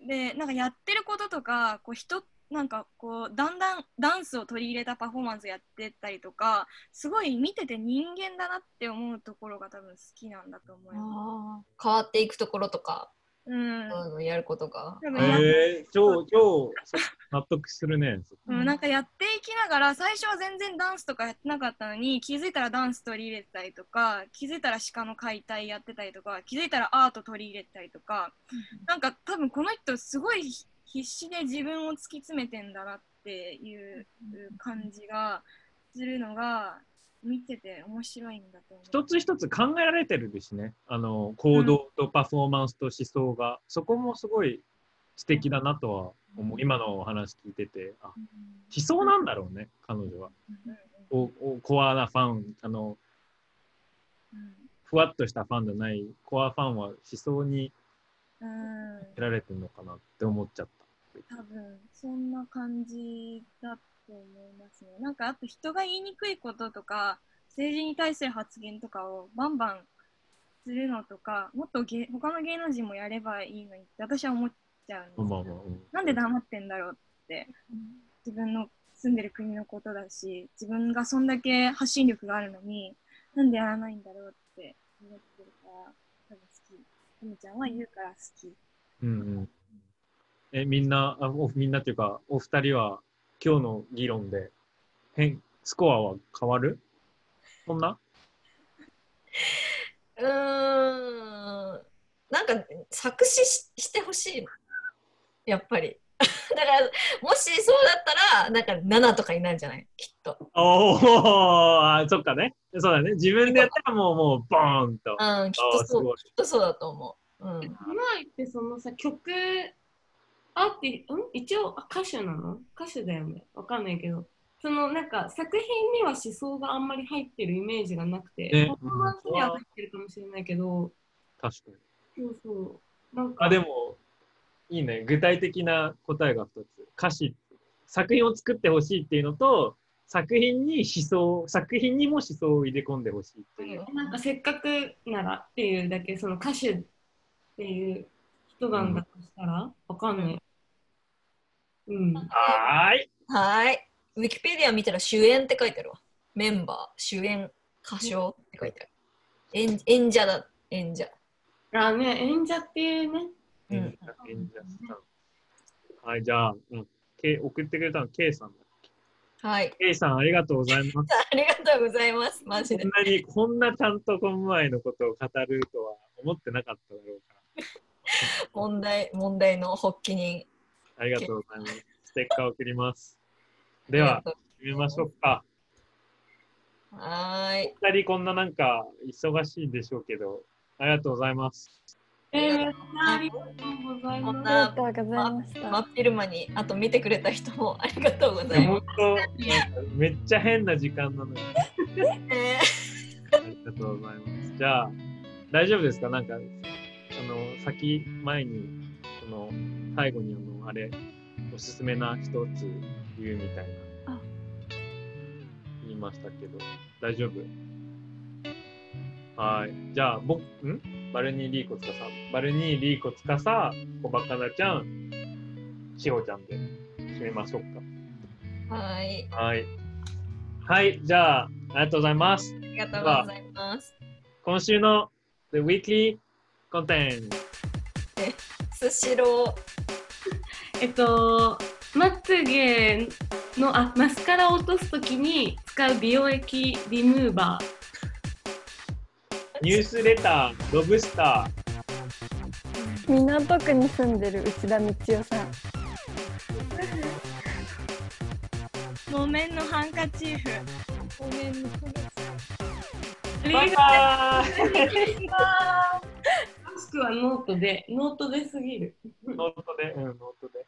Speaker 5: でなんかやってることとかこう人なんかこうだんだんダンスを取り入れたパフォーマンスやってたりとかすごい見てて人間だなって思うところが多分好きなんだと思いま
Speaker 1: 変わっていくところとか、
Speaker 5: す。うん
Speaker 1: あのやることが。
Speaker 3: えー、超、超納得するね。
Speaker 5: うん、なんかやっていきながら最初は全然ダンスとかやってなかったのに気づいたらダンス取り入れてたりとか気づいたら鹿の解体やってたりとか気づいたらアート取り入れてたりとかなんか多分この人すごい必死で自分を突き詰めてんだなっていう感じがするのが見てて面白いんだと思う。
Speaker 3: 一つ一つ考えられてるですね。あの、行動とパフォーマンスと思想が。そこもすごい素敵だなとは思う。今のお話聞いてて。あ、思想なんだろうね、彼女は。おおコアなファン、あの、ふわっとしたファンじゃない、コアファンは思想に
Speaker 5: うん
Speaker 3: 得られてるのかなって思っちゃった。
Speaker 5: 多分そんな感じだと思いますね。なんかあと人が言いにくいこととか政治に対する発言とかをバンバンするのとかもっと芸他の芸能人もやればいいのにって私は思っちゃうんですよ。
Speaker 3: まあまあ、うん
Speaker 5: なんで黙ってんだろうって。自分の住んでる国のことだし自分がそんだけ発信力があるのになんでやらないんだろうって思ってるからみちゃんは言うから好き。
Speaker 3: うんうん。え、みんな、あおみんなっていうか、お二人は今日の議論で、変、スコアは変わる？そんな？
Speaker 1: うーん。なんか作詞ししてほしいの。やっぱり。だから、もしそうだったら、なんか7とかになるんじゃない？きっと。
Speaker 3: おーあ、そっかね。そうだね。自分でやったらもう、もう、ボーンと。
Speaker 1: うん、きっ
Speaker 3: あーす
Speaker 1: とそう、
Speaker 3: ごい
Speaker 1: きっとそうだと思う。うん。
Speaker 2: 前ってそのさ曲アーティん？一応あ歌手なの？歌手だよねわかんないけどそのなんか作品には思想があんまり入ってるイメージがなくて、
Speaker 3: ね
Speaker 2: パフォーマンスには入ってるかもしれないけど、
Speaker 3: 確かに。
Speaker 2: そうそうなんか
Speaker 3: あ、でも、いいね。具体的な答えが2つ。歌詞、作品を作ってほしいっていうのと、作品に思想、作品にも思想を入れ込んでほしいっていう。
Speaker 2: なんかせっかくならっていうだけその歌手っていう人なんだとしたらわかんない。うん。
Speaker 3: はーい。
Speaker 1: はーい。ウィキペディア見たら主演って書いてあるわ。メンバー、主演、歌唱って書いてある。演演者だ、演者。
Speaker 2: あね、演者っていうね。
Speaker 1: うん
Speaker 3: 演者演者さんはい、じゃあ、うん、K 送ってくれたの K さんだ。
Speaker 1: はい。
Speaker 3: K さん、ありがとうございます。
Speaker 1: ありがとうございます。マジで
Speaker 3: こん。なに、こんなちゃんとコムアイのことを語るとは思ってなかっただろうから。
Speaker 1: 問題、問題の発起人。
Speaker 3: ありがとうございます。ステッカー送ります。では、始めましょうか。
Speaker 1: はーい。
Speaker 3: 二人こんななんか忙しいんでしょうけど、ありがとうございます。
Speaker 2: えー、ありがとうございます。
Speaker 1: な
Speaker 4: ありがとうございました。
Speaker 1: 真っ昼間に、あと見てくれた人もありがとうございま
Speaker 3: 本当、なんかめっちゃ変な時間なのに。ありがとうございます。じゃあ、大丈夫ですか？なんか、あの、先、前に、その、最後にあの、あれ、おすすめな一つ言うみたいな
Speaker 4: あ、
Speaker 3: 言いましたけど、大丈夫？はい。じゃあ、僕、ん？バルニー・リーコつかさ、バルニー・リーコつかさ、小バカナちゃん、しほちゃんで締めましょう
Speaker 1: はい。
Speaker 3: か。はい。はい、じゃあ、ありがとうございます。
Speaker 1: ありがとうございます。
Speaker 3: 今週の The Weekly Content。
Speaker 1: スシロ
Speaker 2: えっと、まつげのあマスカラを落とすときに使う美容液リムーバ
Speaker 3: ニュースレター、ロブスタ
Speaker 4: 港区に住んでる内田道夫さん
Speaker 5: 木綿のハンカチーフ。
Speaker 1: ー。ごめんなさい
Speaker 2: ー。
Speaker 3: ー。バイバーイ
Speaker 2: もしくはノートで、ノートですぎる。
Speaker 3: ノートで、うん、ノートで。